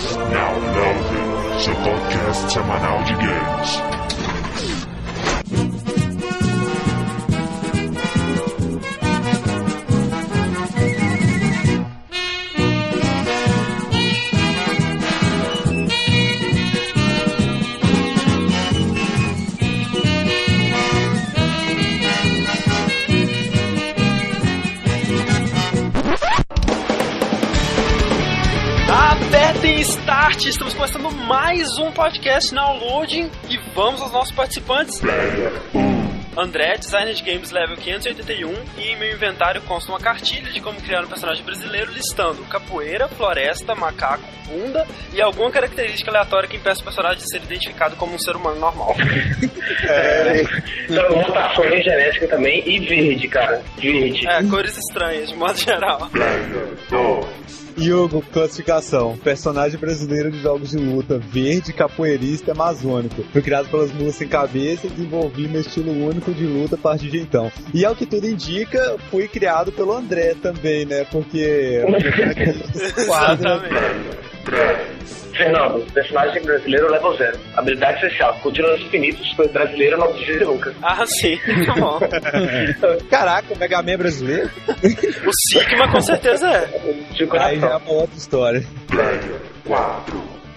Now Loading, seu podcast semanal de games. Um podcast na Loading e vamos aos nossos participantes. André, designer de games level 581 e em meu inventário consta uma cartilha de como criar um personagem brasileiro listando capoeira, floresta, macaco, bunda e alguma característica aleatória que impeça o personagem de ser identificado como um ser humano normal. É, então, mutações genéticas também e verde, cara. Verde. É, cores estranhas, de modo geral. Hugo, classificação. Personagem brasileiro de jogos de luta, verde, capoeirista, amazônico. Foi criado pelas mulas sem cabeça e desenvolvi meu estilo único de luta a partir de então. E ao que tudo indica, fui criado pelo André também, né? Porque... quadro, Fernando, personagem brasileiro level 0. Habilidade especial, continuos infinitos, foi brasileiro, não precisa nunca. Ah, sim, muito bom. Caraca, o Mega Man é brasileiro? O Sigma com certeza é. Aí já é uma outra história.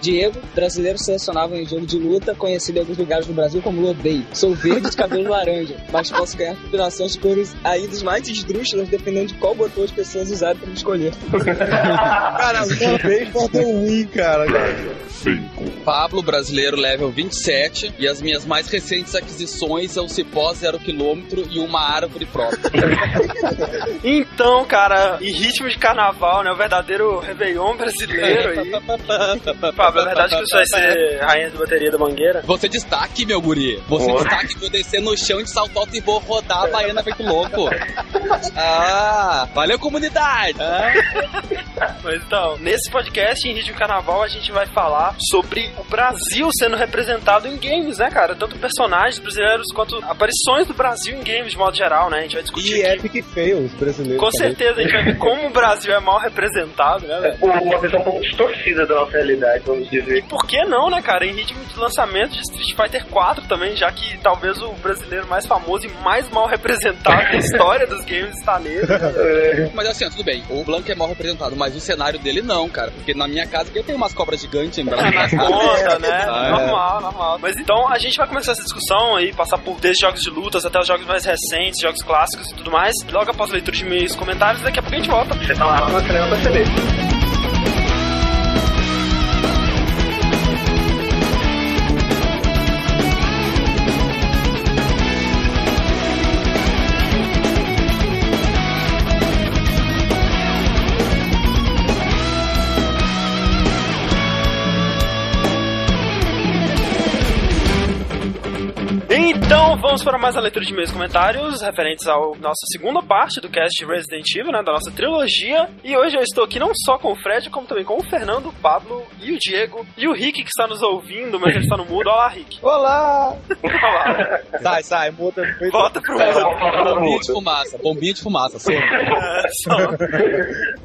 Diego, brasileiro selecionável em jogo de luta, conhecido em alguns lugares do Brasil como Lodei. Sou verde de cabelo laranja, mas posso ganhar combinações de cores ainda mais esdrúxulas dependendo de qual botão as pessoas usarem para me escolher. Cara, ter um win, cara. Pablo, brasileiro level 27, e as minhas mais recentes aquisições é o cipó 0 km e uma árvore própria. Então, cara, em ritmo de carnaval, né? O verdadeiro Réveillon brasileiro aí. É verdade que você vai ser rainha de bateria da mangueira? Você destaque, meu guri. Você Boa. destaque, vou descer no chão de salto alto e vou rodar a baiana feito louco. Ah, valeu comunidade. Mas então, nesse podcast, em ritmo de carnaval, a gente vai falar sobre o Brasil sendo representado em games, né, cara? Tanto personagens brasileiros quanto aparições do Brasil em games, de modo geral, né? A gente vai discutir E aqui. Epic Fails brasileiros. Com também. certeza, a gente vai ver como o Brasil é mal representado, né, velho? Uma visão um pouco distorcida da nossa realidade, vamos dizer. Por que não, né, cara? Em ritmo de lançamento de Street Fighter 4 também, já que talvez o brasileiro mais famoso e mais mal representado da história dos games está nele. É, Mas assim, tudo bem. O Blanco é mal representado, mas o cenário dele não, cara. Porque na minha casa eu tenho umas cobras gigantes em Brasília. Nas né? Ah, é. Normal, normal. Mas então a gente vai começar essa discussão aí, passar por desde jogos de lutas até os jogos mais recentes, jogos clássicos e tudo mais. Logo após a leitura de e comentários, daqui a pouco a gente volta. Você tá lá no cinema pra perceber. Vamos para mais a leitura de e comentários referentes à nossa segunda parte do cast de Resident Evil, né, da nossa trilogia. E hoje eu estou aqui não só com o Fred, como também com o Fernando, o Pablo e o Diego e o Rick que está nos ouvindo, mas ele está no mudo. Olá, Rick. Olá! Olá. Sai, sai, muda. Volta pro mudo. Bombinha de fumaça, bombinha de fumaça. Soma. É, só.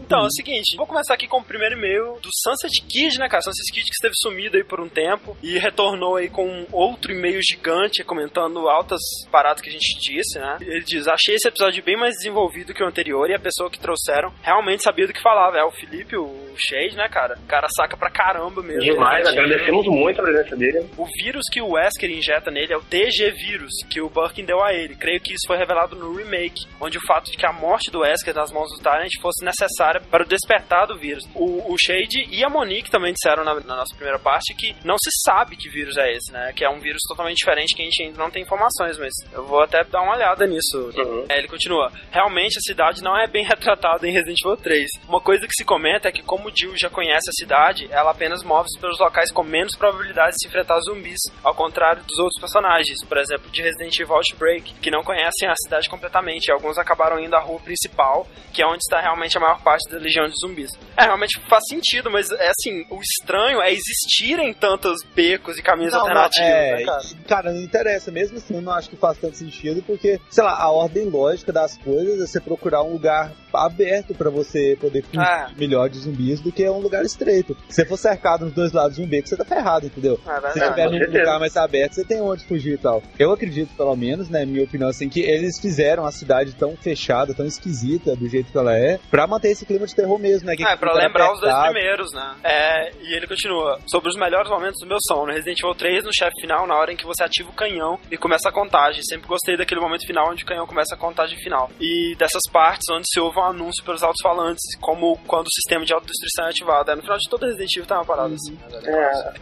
Então, é o seguinte, vou começar aqui com o primeiro e-mail do Sunset Kid, né, cara? Sunset Kid que esteve sumido aí por um tempo e retornou aí com outro e-mail gigante comentando altas paradas que a gente disse, né? Ele diz: Achei esse episódio bem mais desenvolvido que o anterior e a pessoa que trouxeram realmente sabia do que falava. É o Felipe, o Shade, né, cara? O cara saca pra caramba mesmo. Demais, Evil. agradecemos muito a presença dele. O vírus que o Wesker injeta nele é o TG vírus, que o Birkin deu a ele. Creio que isso foi revelado no remake, onde o fato de que a morte do Wesker nas mãos do Tyrant fosse necessária para o despertar do vírus. O, o Shade e a Monique também disseram na, na nossa primeira parte que não se sabe que vírus é esse, né? Que é um vírus totalmente diferente que a gente ainda não tem informações, mas eu vou até dar uma olhada nisso. Uhum. É, ele continua. Realmente a cidade não é bem retratada em Resident Evil 3. Uma coisa que se comenta é que como o Jill já conhece a cidade, ela apenas move-se pelos locais com menos probabilidade de se enfrentar zumbis, ao contrário dos outros personagens, por exemplo, de Resident Evil Outbreak, que não conhecem a cidade completamente. E alguns acabaram indo à rua principal, que é onde está realmente a maior parte da legião de zumbis. É, realmente faz sentido, mas é assim, o estranho é existirem tantos becos e caminhos Não, não, alternativos, é, né, cara? Cara, não interessa. Mesmo assim, não acho que faz tanto sentido, porque, sei lá, a ordem lógica das coisas é você procurar um lugar aberto pra você poder fugir Ah. melhor de zumbis do que um lugar estreito. Se você for cercado nos dois lados de um beco, você tá ferrado, entendeu? É Se tiver num lugar mais aberto, você tem onde fugir e tal. Eu acredito, pelo menos, né, minha opinião, assim, que eles fizeram a cidade tão fechada, tão esquisita do jeito que ela é, pra manter esse clima de terror mesmo, né? Que É, pra lembrar os dois apertado. primeiros, né? É, e ele continua. Sobre os melhores momentos do meu som, no Resident Evil 3, no chefe final, na hora em que você ativa o canhão e começa a contagem. Sempre gostei daquele momento final onde o canhão começa a contagem final. E dessas partes onde se ouve um anúncio pelos alto-falantes, como quando o sistema de autodestruição é ativado. É, no final de todo Resident Evil tem uma parada assim.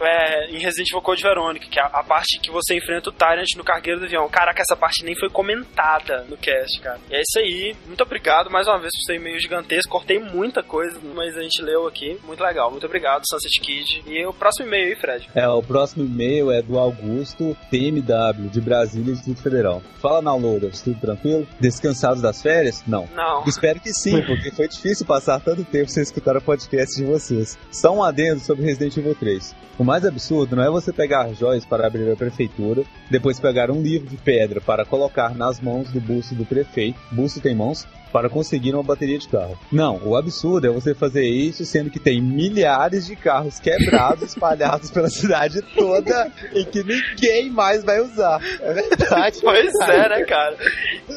É, em Resident Evil Code Verônica, que é a, a parte que você enfrenta o Tyrant no cargueiro do avião. Caraca, essa parte nem foi comentada no cast, cara. E é isso aí. Muito obrigado mais uma vez por ser e-mail gigantesco. Cortei muita coisa, mas a gente leu aqui. Muito legal. Muito obrigado, Sunset Kid. E o próximo e-mail aí, Fred. É, o próximo e-mail é do Augusto TMW, de Brasília, Distrito Federal. Fala, downloaders, tudo tranquilo? Descansados das férias? Não. Não. Espero que sim, porque foi difícil passar tanto tempo sem escutar o podcast de vocês. Só um adendo sobre Resident Evil 3. O mais absurdo não é você pegar joias para abrir a prefeitura, depois pegar um livro de pedra para colocar nas mãos do busto do prefeito, busto tem mãos, para conseguir uma bateria de carro. Não, o absurdo é você fazer isso sendo que tem milhares de carros quebrados espalhados pela cidade toda e que ninguém mais vai usar. É verdade. Pois é, né, cara?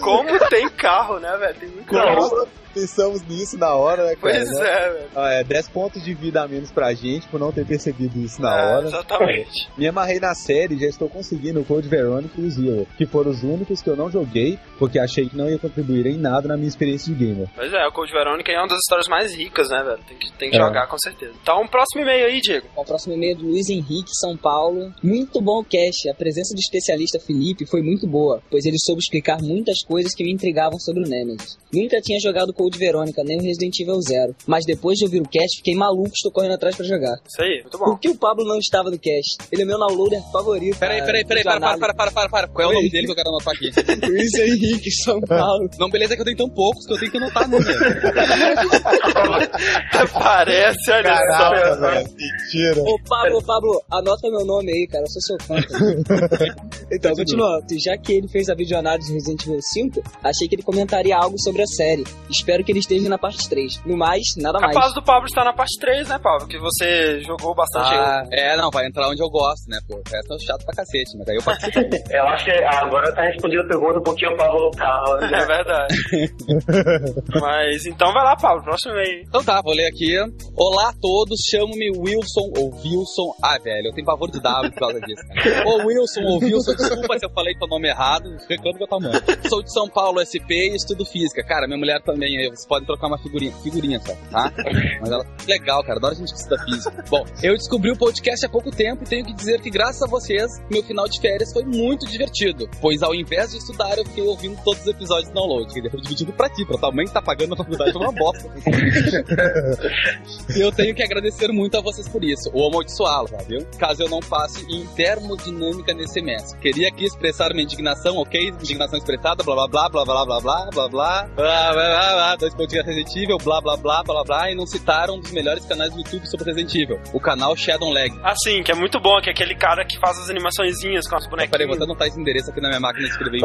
Como tem carro, né, velho? Tem muito carro. Pensamos nisso na hora, né, cara? Pois é, velho. Ah, é, 10 pontos de vida a menos pra gente por não ter percebido isso na É, hora. Exatamente. Me amarrei na série e já estou conseguindo o Code Veronica e o Zero, que foram os únicos que eu não joguei, porque achei que não ia contribuir em nada na minha experiência de gamer. Pois é, o Code Verônica é uma das histórias mais ricas, né, velho? Tem que, tem que É. jogar, com certeza. Então, próximo e-mail aí, Diego. O próximo e-mail é do Luiz Henrique, São Paulo. Muito bom o cast. A presença do especialista Felipe foi muito boa, pois ele soube explicar muitas coisas que me intrigavam sobre o Nemesis. Nunca tinha jogado Code Verônica, nem o Resident Evil Zero. Mas depois de ouvir o cast, fiquei maluco, estou correndo atrás pra jogar. Isso aí, muito bom. Por que o Pablo não estava no cast? Ele é meu downloader favorito. Peraí, peraí, peraí, para, para, para, para, para, para. Qual é o nome dele que eu quero anotar aqui? Luiz Henrique, São Paulo. Não, beleza, é que eu tenho tão poucos que eu tenho que anotar número. Parece, olha só. velho, mentira. Ô Pablo, Pablo, anota meu nome aí, cara, eu sou seu fã. então, continuando. Já que ele fez a videoanálise de Resident Evil 5, achei que ele comentaria algo sobre a série. Espero que ele esteja na parte 3. No mais, nada mais. Capaz do Pablo estar na parte 3, né, Pablo? Que você jogou bastante. Ah, é, não, vai entrar onde eu gosto, né? Pô, é chato pra cacete, mas aí eu participo. Eu acho que agora tá respondendo a pergunta um pouquinho pra voltar. É verdade. Mas então vai lá, Pablo, próximo e-mail. Então tá, vou ler aqui. Olá a todos, chamo-me Wilson ou Wilson. Ah, velho, eu tenho pavor de W por causa disso, cara. Ô Wilson ou Wilson, desculpa se eu falei teu nome errado, reclamo meu tamanho. Sou de São Paulo, SP e estudo física. Cara, minha mulher também, aí vocês podem trocar uma figurinha, figurinha só, tá? Mas ela legal, cara, adoro gente que estuda física. Bom, eu descobri o podcast há pouco tempo e tenho que dizer que graças a vocês, meu final de férias foi muito divertido, pois ao invés de estudar, eu fiquei ouvindo todos os episódios de download, que foi dividido pra ti, pra tua mãe que tá pagando a faculdade, foi uma bosta. E eu tenho que agradecer muito a vocês por isso, ou amaldiçoá-lo, tá, viu? Caso eu não passe em termodinâmica nesse semestre. Queria aqui expressar minha indignação, ok? Indignação expressada, blá blá blá, blá blá blá blá, blá blá blá, blá blá blá, dois pontinhos Resident Evil, blá blá blá, blá blá e não citaram um dos melhores canais do YouTube sobre Resident Evil, o canal Shadow Leg. Assim, que é muito bom, que é aquele cara que faz as animaçõezinhas com as Peraí, vou até anotar esse endereço aqui na minha máquina de escrever?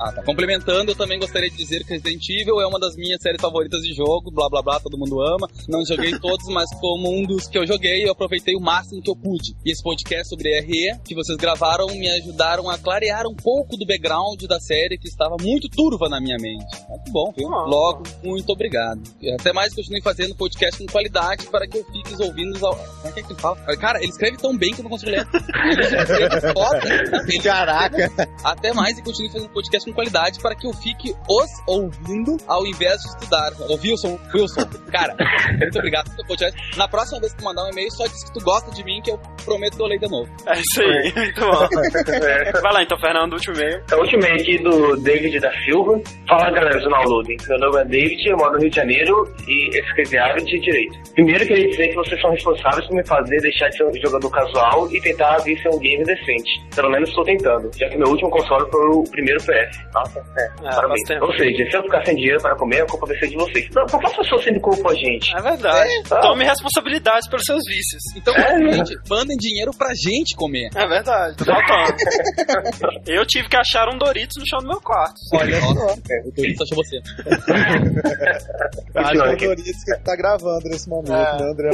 Ah, tá. Complementando, eu também gostaria de dizer que Resident Evil é uma das minhas séries favoritas de jogo, blá blá blá, todo mundo ama. Não joguei todos, mas como um dos que eu joguei, eu aproveitei o máximo que eu pude. E esse podcast sobre RE que vocês gravaram me ajudaram a clarear um pouco do background da série que estava muito turva na minha mente. Muito bom, viu? Logo, muito obrigado. E Até mais continue fazendo podcast com qualidade para que eu fique ouvindo. Ao... Como é que é que ele fala? Cara, ele escreve tão bem que eu não consigo ler. Ele foda. Ele Caraca. até mais e continue fazendo podcast com qualidade para que eu fique os ouvindo ao invés de estudar. Ô Wilson, Wilson, cara, muito obrigado pelo podcast. Na próxima vez que tu mandar um e-mail, só diz que tu gosta de mim, que eu prometo que eu leio de novo. É isso aí, muito bom. É. Vai lá então, Fernando, último e-mail. A última é aqui do David da Silva. Fala galera do downloading. Meu nome é David, eu moro no Rio de Janeiro e escrevi área de Direito. Primeiro queria dizer que vocês são responsáveis por me fazer deixar de ser um jogador casual e tentar vir ser um game decente. Pelo menos estou tentando, já que meu último console foi o primeiro PS. Nossa, é, Ah, parabéns. faz tempo. Ou seja, se eu ficar sem dinheiro para comer, a culpa vai ser de vocês. Não, por que as pessoas sempre culpam a gente? É verdade. É? Tome responsabilidade pelos seus vícios. Então, É, gente, mandem tem dinheiro pra gente comer. É verdade, tá faltando. eu tive que achar um Doritos no chão do meu quarto. Olha só. O Doritos achou você. Acho que é o Doritos que tá gravando nesse momento, É. né, André?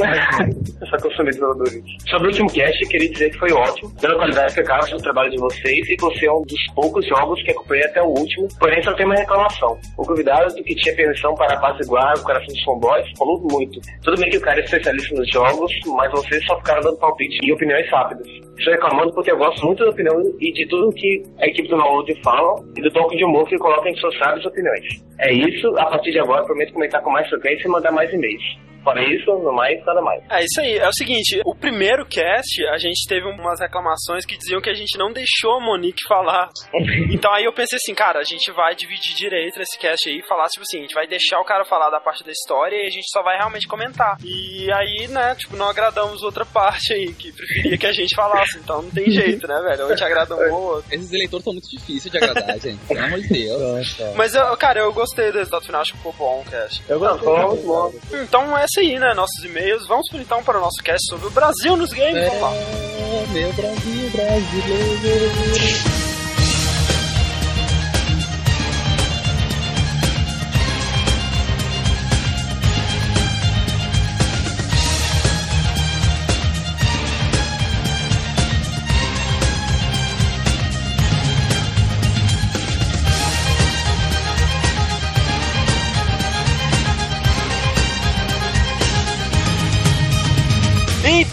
Eu só consumi pelo Doritos. Sobre o último cast, eu queria dizer que foi ótimo. Pela qualidade que eu acho do trabalho de vocês e você é um dos poucos jogos que acompanhei até o último, porém só tem uma reclamação. O convidado que tinha permissão para apaziguar o coração dos fanboys falou muito. Tudo bem que o cara é especialista nos jogos, mas vocês só ficaram dando palpite e opiniões rápidas. Estou reclamando porque eu gosto muito da opinião e de tudo que a equipe do Download fala e do toque de humor que coloca em suas sábias opiniões. É isso, a partir de agora prometo comentar com mais frequência e mandar mais e-mails. Fora isso, no mais, nada mais. É isso aí. É o seguinte, o primeiro cast, a gente teve umas reclamações que diziam que a gente não deixou a Monique falar. Então aí eu pensei assim, cara, a gente vai dividir direito nesse cast aí e falar, tipo assim, a gente vai deixar o cara falar da parte da história e a gente só vai realmente comentar. E aí, né, tipo, não agradamos outra parte aí, que preferia que a gente falasse. Então não tem jeito, né, velho? Ou gente agrada um ou outro. Esses eleitores são muito difíceis de agradar, gente. Pelo amor de Deus. Mas, eu, cara, eu gostei do resultado final, acho que ficou bom o cast. Eu gostei. Bom. Então é isso aí, né, nossos e-mails. Vamos então para o nosso cast sobre o Brasil nos games. Vamos lá. É, meu Brasil brasileiro.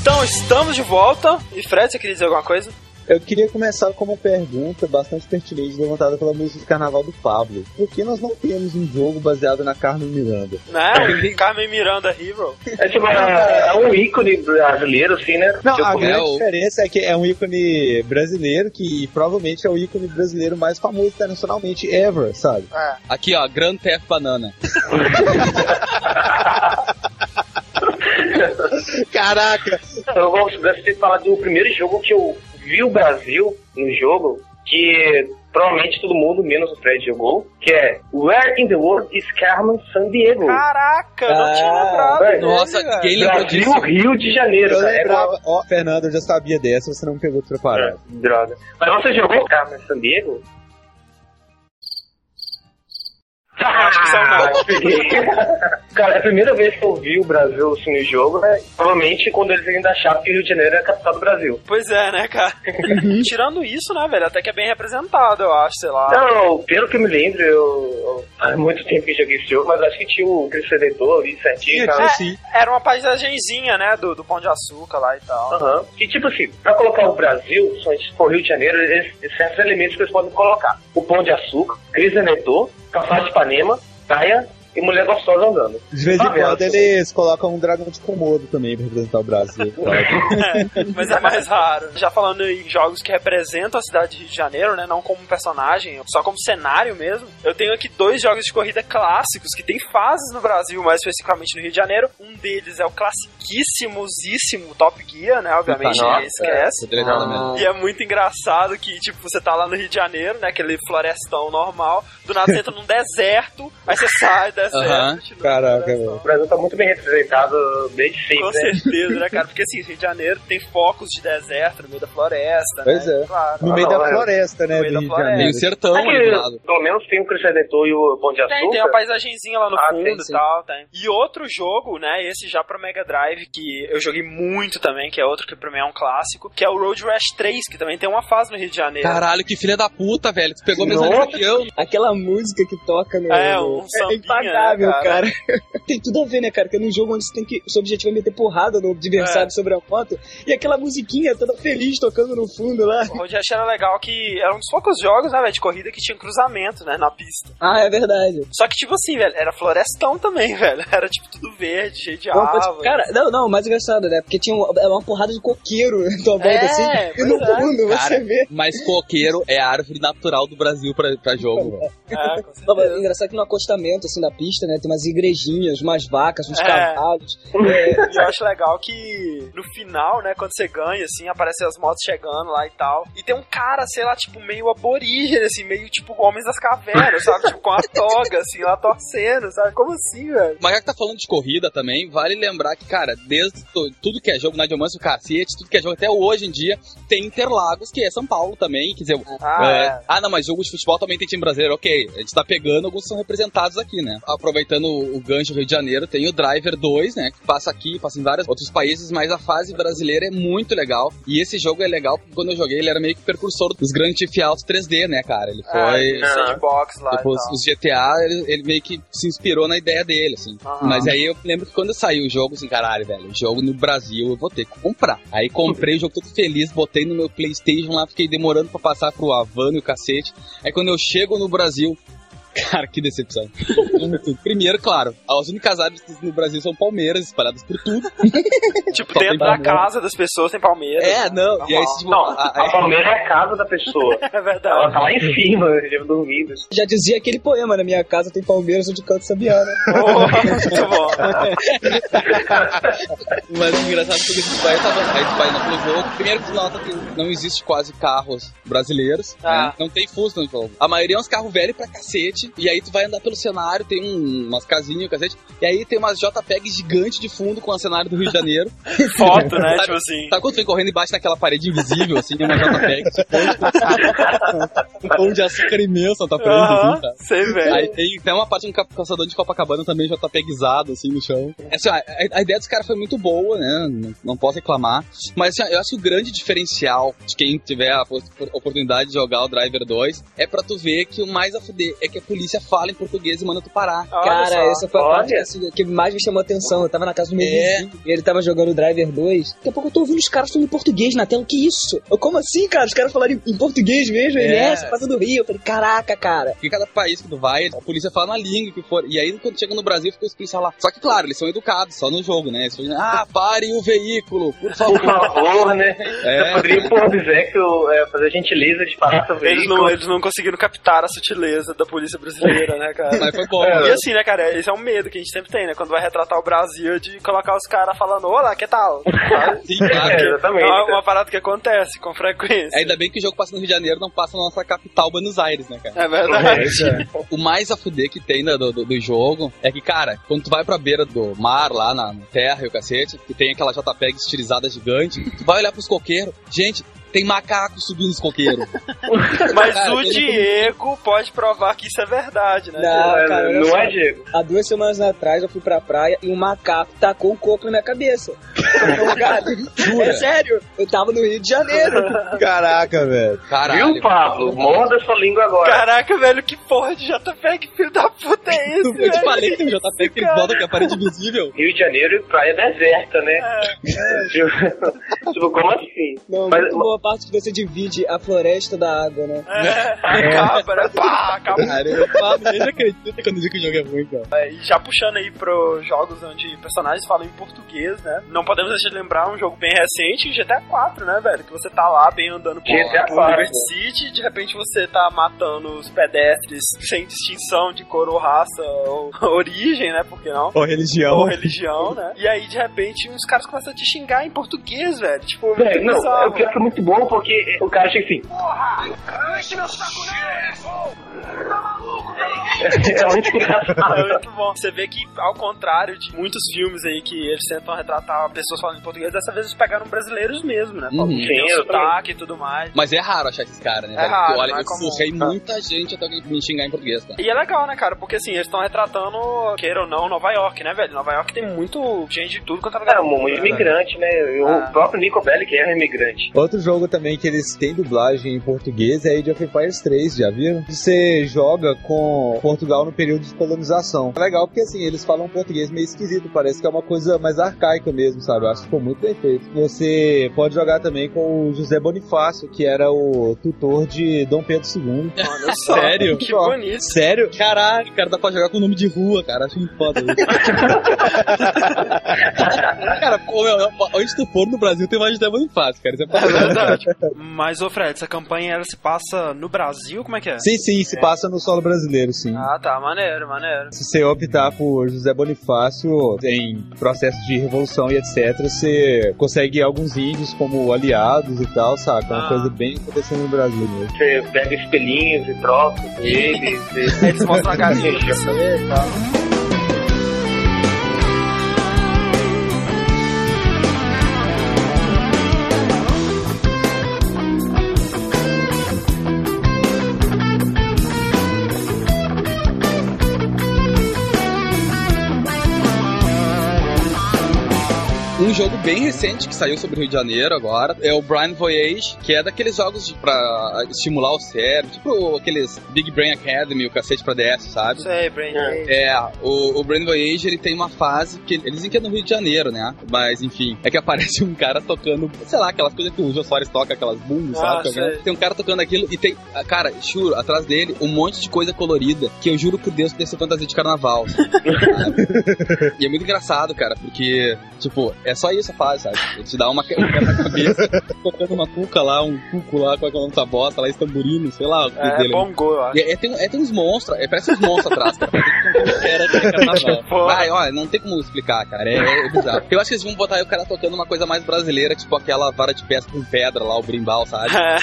Então, estamos de volta. E Fred, você queria dizer alguma coisa? Eu queria começar com uma pergunta bastante pertinente levantada pela música de carnaval do Pablo. Por que nós não temos um jogo baseado na Carmen Miranda? Né? Carmen Miranda Hero. É tipo, é, é um ícone brasileiro, assim, né? Não, Tipo, a grande é o- diferença é que é um ícone brasileiro que provavelmente é o ícone brasileiro mais famoso internacionalmente ever, sabe? É. Aqui, ó, Grand Theft Banana. Caraca! Eu gosto de falar do primeiro jogo que eu vi o Brasil no jogo, que provavelmente todo mundo, menos o Fred, jogou, que é Where in the World is Carmen San Diego? Caraca, eu não tinha Ah, lembrado. velho. Nossa, velho. ninguém lembrou disso. Brasil, Rio de Janeiro, Eu. É lembrava, ó, Fernando, eu já sabia dessa, você não me pegou preparado. É, droga. Mas você jogou Carmen San Diego? Acho que. Cara, é a primeira vez que eu vi o Brasil assim, no jogo, né? Provavelmente quando eles ainda achavam que o Rio de Janeiro era a capital do Brasil. Pois é, né, cara? Tirando isso, né, velho? Até que é bem representado, eu acho, sei lá. Não, pelo que eu me lembro, eu, faz muito tempo que joguei esse jogo, mas acho que tinha o Cristo Redentor ali certinho. Tinha, tinha sim. Era uma paisagenzinha, né, do, do Pão de Açúcar lá e tal. Aham. E tipo assim, pra colocar o Brasil, só o Rio de Janeiro, certos elementos que eles podem colocar. O Pão de Açúcar, Cristo Redentor, Calçado de Ipanema, praia e mulher gostosa andando. De vez em Ah, quando é. eles colocam um dragão de Komodo também pra representar o Brasil. É, mas é mais raro. Já falando em jogos que representam a cidade de Rio de Janeiro, né? Não como personagem, só como cenário mesmo. Eu tenho aqui dois jogos de corrida clássicos que tem fases no Brasil, mais especificamente no Rio de Janeiro. Um deles é o classiquíssimosíssimo Top Gear, né? Obviamente, Nossa, esquece. Poderia dar mesmo. E é muito engraçado que, tipo, você tá lá no Rio de Janeiro, né? Aquele florestão normal. Do nada você entra num deserto, aí você sai deserto. Aham. continua Caraca. O Brasil tá muito bem representado desde sempre, Com né? certeza, né, cara? Porque assim, Rio de Janeiro tem focos de deserto no meio da floresta, Pois né? é. Claro. No meio Ah, da não, é. floresta, né? No meio do da floresta. Tem o sertão É ali do pelo menos tem o Cristo Redentor e o Pão de Açúcar. Tem, tem uma paisagenzinha lá no Ah, fundo tem, e tal, tem. E outro jogo, né, esse já pro Mega Drive, que eu joguei muito também, que é outro que pra mim é um clássico, que é o Road Rash 3, que também tem uma fase no Rio de Janeiro. Caralho, que filha da puta, velho. Tu pegou a mesma Nossa. letra que eu. Aquela música que toca no. É, um sambinha, impagável, né, cara? cara. tem tudo a ver, né, cara? Que é num jogo onde você tem que. O seu objetivo é meter porrada no adversário É. sobre a moto. E aquela musiquinha toda feliz tocando no fundo lá. O Road Rash era legal que era um dos poucos jogos, né, velho, de corrida que tinha cruzamento, né, na pista. Ah, é verdade. Só que, tipo assim, velho, era florestão também, velho. Era, tipo, tudo verde, cheio de Uma árvore. cara, não, não, mais engraçado, né? Porque tinha um- é uma porrada de coqueiro em tua volta É, assim. E no é. fundo Cara, você vê. Mas coqueiro é a árvore natural do Brasil pra, pra jogo. velho. É, com Não, mas certeza. é engraçado que no acostamento, assim, da pista, né? Tem umas igrejinhas, umas vacas, uns É. cavalos. É, e eu acho legal que no final, né, quando você ganha, assim, aparecem as motos chegando lá e tal. E tem um cara, sei lá, tipo, meio aborígene, assim, meio tipo Homens das Cavernas, sabe? tipo, com a toga, assim, lá torcendo, sabe? Como assim, velho? Mas já que tá falando de corrida também, vale lembrar que, cara, desde tudo que é jogo na Diamante, o cacete, tudo que é jogo até hoje em dia, tem Interlagos, que é São Paulo também, quer dizer... Ah, é, é. ah, não, mas jogo de futebol também tem time brasileiro, ok. A gente tá pegando alguns são representados aqui, né? Aproveitando o gancho Rio de Janeiro, tem o Driver 2, né? Que passa aqui, passa em vários outros países, mas a fase brasileira é muito legal. E esse jogo é legal porque quando eu joguei, ele era meio que precursor dos Grand Theft Auto 3D, né, cara? Ele foi... É, sandbox lá Depois, e os GTA, ele, ele meio que se inspirou na ideia dele, assim. Mas aí eu lembro que quando saiu o jogo, assim, caralho, velho, o jogo no Brasil eu vou ter que comprar. Aí comprei o jogo todo feliz, botei no meu Playstation lá, fiquei demorando pra passar pro Havana e o cacete. Aí quando eu chego no Brasil, cara, que decepção. Primeiro, claro, as únicas árbitros no Brasil são Palmeiras, espalhadas por tudo. Tipo, Só dentro da casa das pessoas tem Palmeiras. É, não, e aí, Normal. tipo, Não, a- a a- Palmeiras é a casa da pessoa. É Ela verdade. tá lá em cima, dormindo. Já dizia aquele poema, na minha casa tem Palmeiras onde canto Sabiana. Oh, muito bom. Mas o engraçado é que a gente vai, tava, a gente vai no jogo. Primeiro que nota que não existe quase carros brasileiros. Ah. né? Não tem fuso no jogo. A maioria é uns carros velhos pra cacete. E aí tu vai andar pelo cenário, tem um- umas casinhas, e cacete. E aí tem umas JPEG gigantes de fundo com o cenário do Rio de Janeiro. Foto, né? Sabe- Tipo assim. Sabe quando tu vem correndo embaixo daquela parede invisível, assim, uma JPEG, tipo, um pão de açúcar imenso na tua frente, Aham, assim, tá? sei, velho. Aí tem, tem uma parte no ca- caçador de Copacabana também JPEGizado, assim, no chão. Assim, ó, a, a ideia dos caras foi muito boa, né? Não, não posso reclamar. Mas assim, ó, eu acho que o grande diferencial de quem tiver a oportunidade de jogar o Driver 2 é pra tu ver que o mais a fuder é que a polícia fala em português e manda tu parar. Olha Cara, só. essa foi a olha. parte que, assim, que mais me chamou a atenção. Eu tava na casa do meu É. vizinho e ele tava jogando o Driver 2. Daqui a pouco eu tô ouvindo os caras falando em português na tela. Que isso? Eu, como assim, cara? Os caras falaram em, em português mesmo? Ele É. é, essa do Rio. Eu falei, caraca, cara. Porque cada país que tu vai, a polícia fala na língua que for. E aí, quando chega no Brasil, fica os policiais lá. Só que, claro, eles são educados, só no jogo, né? Eles falam, ah, pare o veículo, por Por favor. favor, né? É. Eu poderia, por obséquio, é, fazer gentileza de parar seu Eles veículo. não, eles não conseguiram captar a sutileza da polícia brasileira, né, cara? Mas foi bom. É. E assim, né, cara, esse é um medo que a gente sempre tem, né? Quando vai retratar o Brasil, de colocar os caras falando, olá, que tal? Sim, claro. É, exatamente. É uma, uma parada que acontece com frequência. Ainda bem que o jogo passa no Rio de Janeiro, não passa na nossa capital, Buenos Aires, né, cara? É verdade. O mais a fuder que tem do, do, do jogo é que, cara, quando tu vai pra beira do mar, lá na terra e o cacete, que tem aquela JPEG estilizada gigante, tu vai olhar pros coqueiros, gente, tem macaco subindo os coqueiros. Mas Cara, o tem- Diego pode provar que isso é verdade, né? Não, É, cara, não só. é, Diego? Há duas semanas atrás eu fui pra praia e um macaco tacou um coco na minha cabeça. Cara, Jura? É sério, eu tava no Rio de Janeiro. Caraca, velho. Caralho. Viu, Pablo? Morda sua língua agora. Caraca, velho, que porra de JPEG, filho da puta é esse, Eu te falei que tem um JPEG que eles Cara. botam que é a parede invisível. Rio de Janeiro e praia deserta, né? É. Tipo, tipo, como assim? Não, Mas- muito boa a parte que você divide a floresta da água, né? É, acaba, né? Pá, acaba. Cara, eu não acredito quando digo que o jogo é ruim, cara. E já puxando aí pros jogos onde personagens falam em português, né? Não podemos deixar de lembrar um jogo bem recente, GTA 4, né, velho? Que você tá lá bem andando por, GTA por 4. Liberty City de repente você tá matando os pedestres sem distinção de cor ou raça ou origem, né? Por que não? Ou religião. Ou religião, né? E aí, de repente, uns caras começam a te xingar em português, velho. Tipo, Velho, muito não, bizarro, é o que é muito bom porque o cara chega assim. É muito engraçado. É muito bom. Você vê que, ao contrário de muitos filmes aí que eles tentam retratar pessoas falando em português, dessa vez eles pegaram brasileiros mesmo, né? Uhum. Tem Sim, o eu sotaque e tudo mais. Mas é raro achar esses caras, né? É raro, Porque, olha, é eu comum. surrei muita gente até alguém me xingar em português, cara. E é legal, né, cara? Porque assim, eles estão retratando, queira ou não, Nova York, né, velho? Nova York tem muito gente de tudo quanto é lugar. É, muito imigrante, né? E Ah. O próprio Nico Belli, que é um imigrante. Outro jogo também que eles têm dublagem em português é Age of Empires 3, já viram? Você joga com Portugal no período de colonização. É legal porque assim, eles falam um português meio esquisito, parece que é uma coisa mais arcaica mesmo, sabe? Eu acho que ficou muito bem feito. Você pode jogar também com o José Bonifácio, que era o tutor de Dom Pedro II. Só. Sério? Que bonito. Sério? Caralho, cara, dá pra jogar com nome de rua, cara. Acho muito foda isso. cara, pô, meu, onde tu for no Brasil tem mais de muito fácil, cara. Isso é É pra verdade. Mas, ô Fred, essa campanha ela se passa no Brasil? Como é que é? Sim, sim, se passa no solo brasileiro, sim. Ah, tá, maneiro, maneiro. Se você optar por José Bonifácio em processo de revolução e etc, você consegue alguns índios como aliados e tal, saca? É uma Ah. coisa bem acontecendo no Brasil mesmo. Você pega espelhinhos e troca eles. e- eles mostram a você e tal. Jogo bem recente que saiu sobre o Rio de Janeiro agora é o Brian Voyage, que é daqueles jogos de, pra estimular o cérebro, tipo aqueles Big Brain Academy, o cacete pra DS, sabe? Sei, Brain É, o, o Brain Voyage ele tem uma fase que eles dizem que é no Rio de Janeiro, né? Mas enfim, é que aparece um cara tocando, sei lá, aquelas coisas que o Jô Soares toca, aquelas booms, Ah, sabe? sei. Tem um cara tocando aquilo e tem, cara, juro, atrás dele um monte de coisa colorida que eu juro por Deus que deve ser fantasia de carnaval. e é muito engraçado, cara, porque, tipo, é só isso a fase, sabe? Ele te dá uma que- um na cabeça, tocando uma cuca lá, um cuco lá, qual é o nome dessa bosta lá, estamburino, sei lá. o que É, dele. bongô, eu acho. E É, tem, é, tem uns monstros, é, parece uns monstros atrás, cara. Parece que era de carnaval. Porra. Ai, ó, não tem como explicar, cara. É, é bizarro. Eu acho que eles vão botar aí o cara tocando uma coisa mais brasileira, tipo aquela vara de pesca com pedra lá, o brimbal, sabe? É,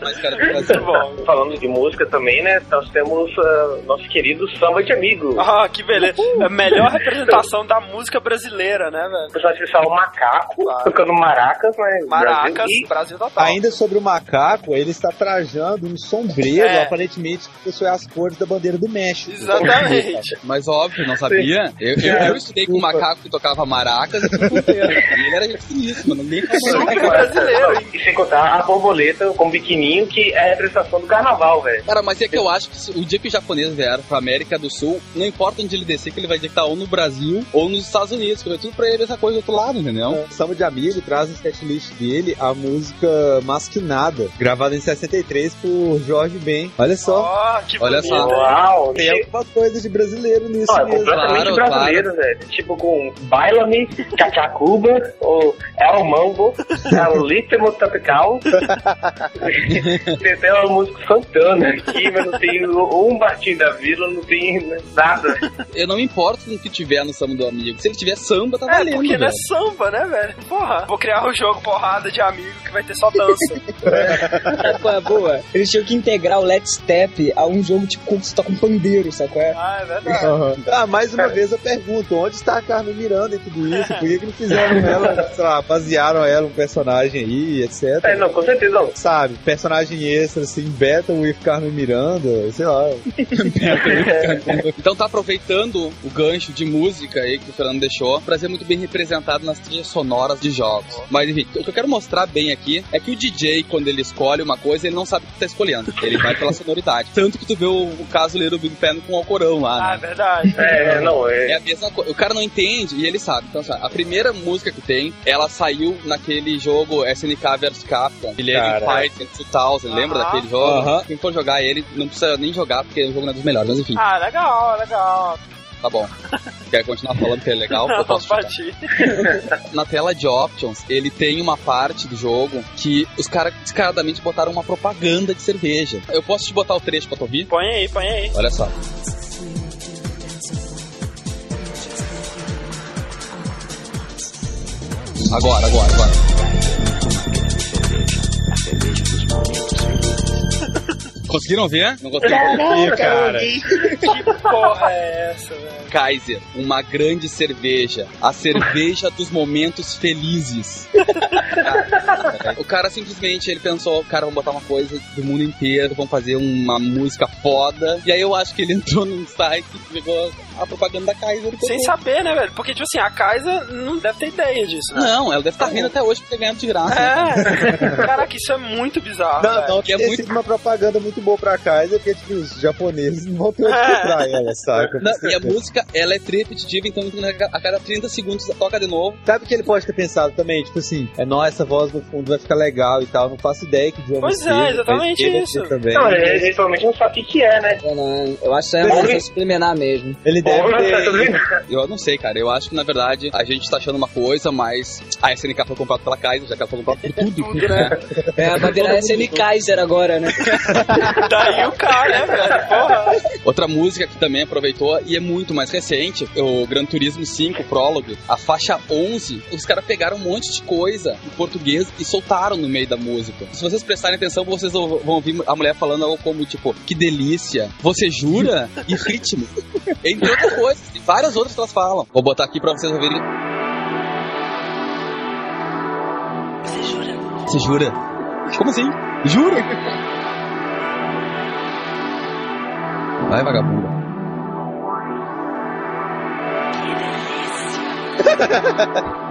mais cara do Brasil. muito bom. Falando de música também, né? Nós temos ah, nosso querido samba de amigo. Ah, que beleza. A melhor representação da música brasileira, né, O velho? pessoal especial o macaco, Claro. tocando maracas, mas Maracas, Brasil, Brasil total. Ainda sobre o macaco, ele está trajando um sombreiro, É. aparentemente, que possui as cores da bandeira do México. Exatamente. Mas óbvio, não sabia. Eu, eu, eu estudei com um macaco que tocava maracas e ele era gente finíssima, ninguém falou Super brasileiro. E sem contar a borboleta com o biquininho, que é a representação do carnaval, velho. Cara, mas é que eu acho que o dia que o japonês vier pra América do Sul, não importa onde ele descer, que ele vai dizer que tá ou no Brasil ou nos Estados Unidos, é tudo pra ele essa coisa do outro lado, entendeu? O Samba de Amigo traz no setlist dele a música Masquinada, gravada em 63 por Jorge Ben. Olha só, Ó, que Olha bonito. só. Uau! tem alguma coisa de brasileiro nisso Não, é mesmo. completamente Claro, brasileiro, velho. Tipo com Baila-me, Cachacuba, ou El Mambo, El Litmo Tropical. tem até uma música Santana aqui, mas não tem um Martim da Vila, não tem nada. Eu não me importo com o que tiver no samba do amigo. Se ele tiver samba, tá É, valendo, porque não é velho. samba, né, velho? Porra. Vou criar um jogo porrada de amigo que vai ter só dança. É a boa? Eles tinham que integrar o Let's Step a um jogo tipo que você toca um pandeiro, sabe qual é? ah, é verdade. Aham. Ah, mais uma vez eu pergunto, onde está a Carmen Miranda e tudo isso? Por que, que não fizeram ela, sei lá, basearam ela um personagem aí, etc. É, não, com certeza não. Sabe, personagem extra, assim, Battle with Carmen Miranda, sei lá. Então tá aproveitando o gancho de música aí que o Fernando deixou, pra ser muito bem representado nas trilhas sonoras de jogos. Mas enfim, o que eu quero mostrar bem aqui é que o DJ, quando ele escolhe uma coisa, ele não sabe o que tá escolhendo. Ele vai pela sonoridade. Tanto que tu vê o, o caso ler do Big Pen com o Alcorão lá, Ah, né? é verdade. É, não, É é. a mesma coisa. O cara não entende e ele sabe. Então, assim, a primeira música que tem, ela saiu naquele jogo SNK vs Capcom, Cara. Fight 2000. Lembra Aham. daquele jogo? Aham. Quem for jogar ele, não precisa nem jogar, porque o jogo não é dos melhores. Mas enfim, Ah, legal, legal. Tá bom. Quer continuar falando que é legal? Eu posso bati. Na tela de options, ele tem uma parte do jogo que os caras descaradamente botaram uma propaganda de cerveja. Eu posso te botar o trecho pra tu ouvir? Põe aí, põe aí. Olha só. Agora, agora, agora. Conseguiram ver? Não conseguiram ver? Ih, cara. Que porra é essa? Kaiser, uma grande cerveja. A cerveja dos momentos felizes. o cara simplesmente ele pensou, cara, vamos botar uma coisa do mundo inteiro, vamos fazer uma música foda. E aí eu acho que ele entrou num site e pegou a propaganda da Kaiser. e Sem botou. saber, né, velho? Porque, tipo assim, a Kaisa não deve ter ideia disso, né? Não, ela deve estar rindo até hoje porque ganhando de graça. É. Caraca, isso é muito bizarro, Não, velho. não, que é muito- uma propaganda muito boa pra Kaiser, porque tipo, os japoneses não vão ter onde É. comprar ela, saca? Não, e a música, ela é repetitiva, então a cada 30 segundos toca de novo. Sabe o que ele pode ter pensado também? Tipo assim, é, não, essa voz no fundo vai ficar legal e tal. Não faço ideia que idioma Pois é, exatamente ele isso. Também. Não, ele eventualmente não sabe o que é, né? Eu, não, eu acho que é uma subliminar mesmo. Ele Porra, tá ter... Eu não sei, cara. Eu acho que, na verdade, a gente tá achando uma coisa, mas a SNK foi comprada pela Kaiser, já que ela foi comprada por tudo. Tudo, né? É, vai virar SM Kaiser agora, né? Daí o cara, né, velho? Porra. Outra música que também aproveitou e é muito mais recente, o Gran Turismo 5 Prólogo, a faixa 11, os caras pegaram um monte de coisa em português e soltaram no meio da música. Se vocês prestarem atenção, vocês vão vão ouvir a mulher falando algo como, tipo, que delícia, você jura? E ritmo. Entre outras coisas, e várias outras que elas falam. Vou botar aqui pra vocês ouvirem. Você jura? Você jura? Como assim? Jura? Vai, vagabunda. Que delícia!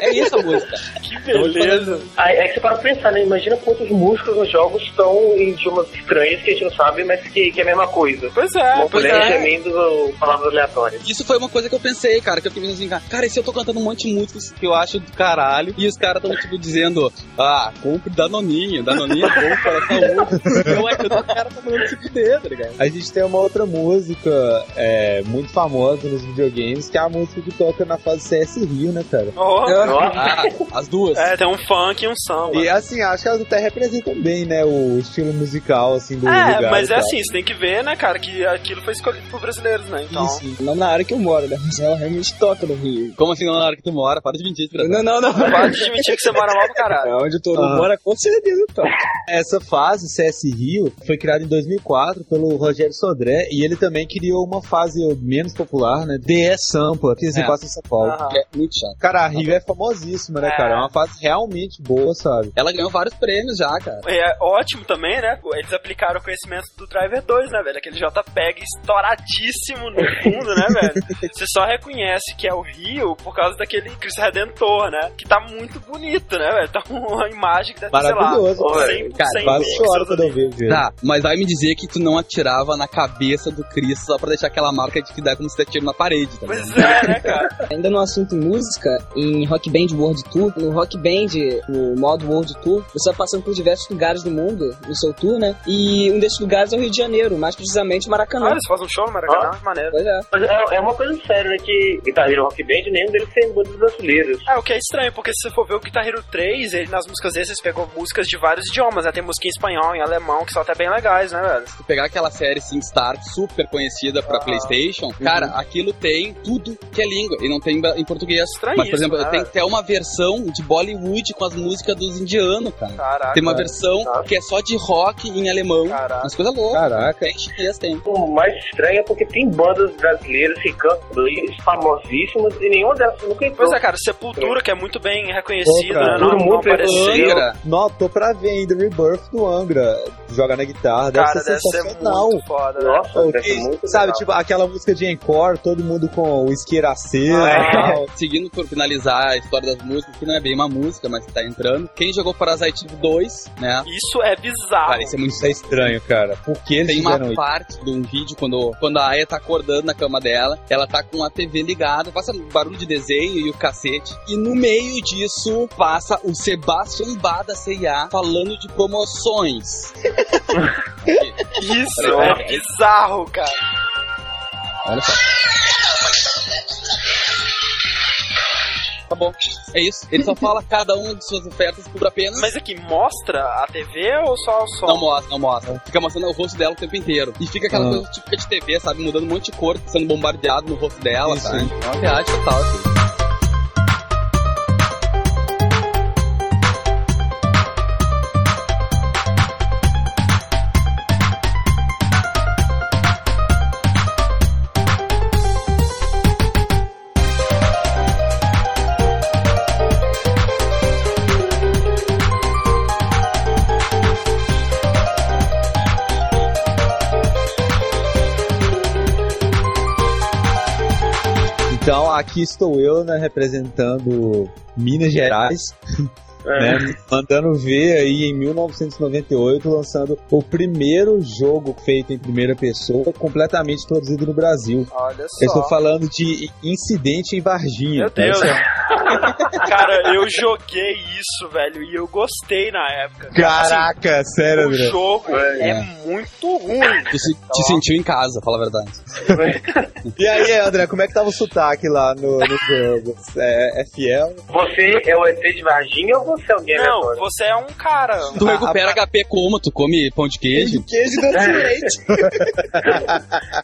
É isso a música. Que beleza. Aí é que você para pra pensar, né? Imagina quantas músicas nos jogos estão em idiomas estranhos que a gente não sabe, mas que, que é a mesma coisa. Pois é, Uma pois é. gemendo ou palavras aleatórias. Isso foi uma coisa que eu pensei, cara, que eu fiquei pensando assim, cara, e se eu tô cantando um monte de músicas que eu acho do caralho, e os caras tão, tipo, dizendo, ah, compre Danoninho, Danoninho é bom para a saúde. Então é que o cara tá falando se fuder, tá ligado? A gente tem uma outra música é, muito famosa nos videogames, que é a música que toca na fase CS Rio, né, cara? Oh. Nossa, Ah, as duas. É, tem um funk e um samba. E assim, acho que elas até representam bem, né, o estilo musical, assim, do É, lugar. mas e é tal. assim, você tem que ver, né, cara, que aquilo foi escolhido por brasileiros, né? Então. Isso. Não na área que eu moro, né? Mas ela realmente toca no Rio. Como assim na hora que tu mora? Para de mentir, da- Não, não, não. Pode admitir que você mora mal pro caralho. É onde todo mundo Ah. mora, com certeza toca. Essa fase, CS Rio, foi criada em 2004 pelo Rogério Sodré, e ele também criou uma fase menos popular, né, DS Sampa, que se É. passa em São Paulo. Aham. É muito chato. Cara, a Rio é famosíssima, né, É. cara? É uma fase realmente boa, sabe? Ela ganhou vários prêmios já, cara. É ótimo também, né? Eles aplicaram o conhecimento do Driver 2, né, velho? Aquele JPEG estouradíssimo no fundo, né, velho? Você só reconhece que é o Rio por causa daquele Cristo Redentor, né? Que tá muito bonito, né, velho? Tá uma imagem que deve ter, sei lá, Maravilhoso. 100, cara, 100 Quase choro quando eu vejo ele. Tá, mas vai me dizer que tu não atirava na cabeça do Chris só pra deixar aquela marca de que dá como se tu atira na parede? Pois é, né, cara? Ainda no assunto música, em Rock Band World Tour, no Rock Band, no modo World Tour, você vai passando por diversos lugares do mundo no seu tour, né? E um desses lugares é o Rio de Janeiro, mais precisamente Ah, Maracanã. eles fazem um show no Maracanã, maneiro. Pois é. Mas é, é uma coisa séria, né? Que Guitar Hero Rock Band, nenhum deles tem bandas brasileiras. É, o que é estranho, porque se você for ver o Guitar Hero 3, ele nas músicas desses pegou músicas de vários idiomas, né? Tem música em espanhol, em alemão, que são até bem legais, né, velho? Se tu pegar aquela série SingStar, super conhecida pra Ah. PlayStation, cara, aquilo tem tudo que é língua e não tem em português. Estranho Mas, por exemplo, né, tem até uma versão de Bollywood com as músicas dos indianos, cara. Caraca. Tem uma versão Tá. que é só de rock em alemão. Caraca. Umas coisas loucas. Caraca. Tem chinês, tem. O mais estranho é porque tem bandas brasileiras que cantam inglês famosíssimas e nenhuma delas nunca entrou. Pois é, cara, Sepultura, que é muito bem reconhecido, Pô, cara, né? Não, não mundo apareceu. Angra. Não, tô pra ver ainda Rebirth do Angra. Jogar na guitarra, deve Cara, ser deve ser sensacional. muito foda, né? Nossa, deve ser muito sabe, legal. tipo, aquela música de encore, todo mundo com o isqueiraceiro Ah, e é. tal. Seguindo por finalizar a história das músicas, que não é bem uma música, mas tá entrando. Quem jogou Parasite Eve 2, né? Isso é bizarro. Cara, isso é muito Isso é estranho, cara. Por que eles Tem uma isso? parte de um vídeo quando, quando a Aya tá acordando na cama dela, ela tá com a TV ligada, passa barulho de desenho e o cacete. E no meio disso passa o Sebastian Bach da CIA falando de promoções. Isso é peraí. bizarro, cara. Olha só. Tá bom. É isso. Ele só fala cada uma de suas ofertas por apenas. Mas aqui, mostra a TV ou só o som? Não mostra, não mostra. Fica mostrando o rosto dela o tempo inteiro. E fica aquela Ah. coisa típica de TV, sabe? Mudando um monte de cor, sendo bombardeado no rosto dela, Isso. sabe? É uma viagem total, assim. Aqui estou eu, né, representando Minas Gerais. né? Mandando ver aí em 1998, lançando o primeiro jogo feito em primeira pessoa, completamente produzido no Brasil. Olha só. Eu estou falando de Incidente em Varginha. Meu Deus. Essa- Cara, eu joguei isso, velho, e eu gostei na época. Assim, Caraca, sério, o jogo é, É. muito ruim. Tu se, te sentiu em casa, fala a verdade. E aí, André, como é que tava o sotaque lá no, no jogo? É, é fiel? Você é o ET de Varginha ou você é o Gamer Não, Boy? você é um cara. Tu Ah, recupera HP como? Tu come pão de queijo? Queijo doce de leite.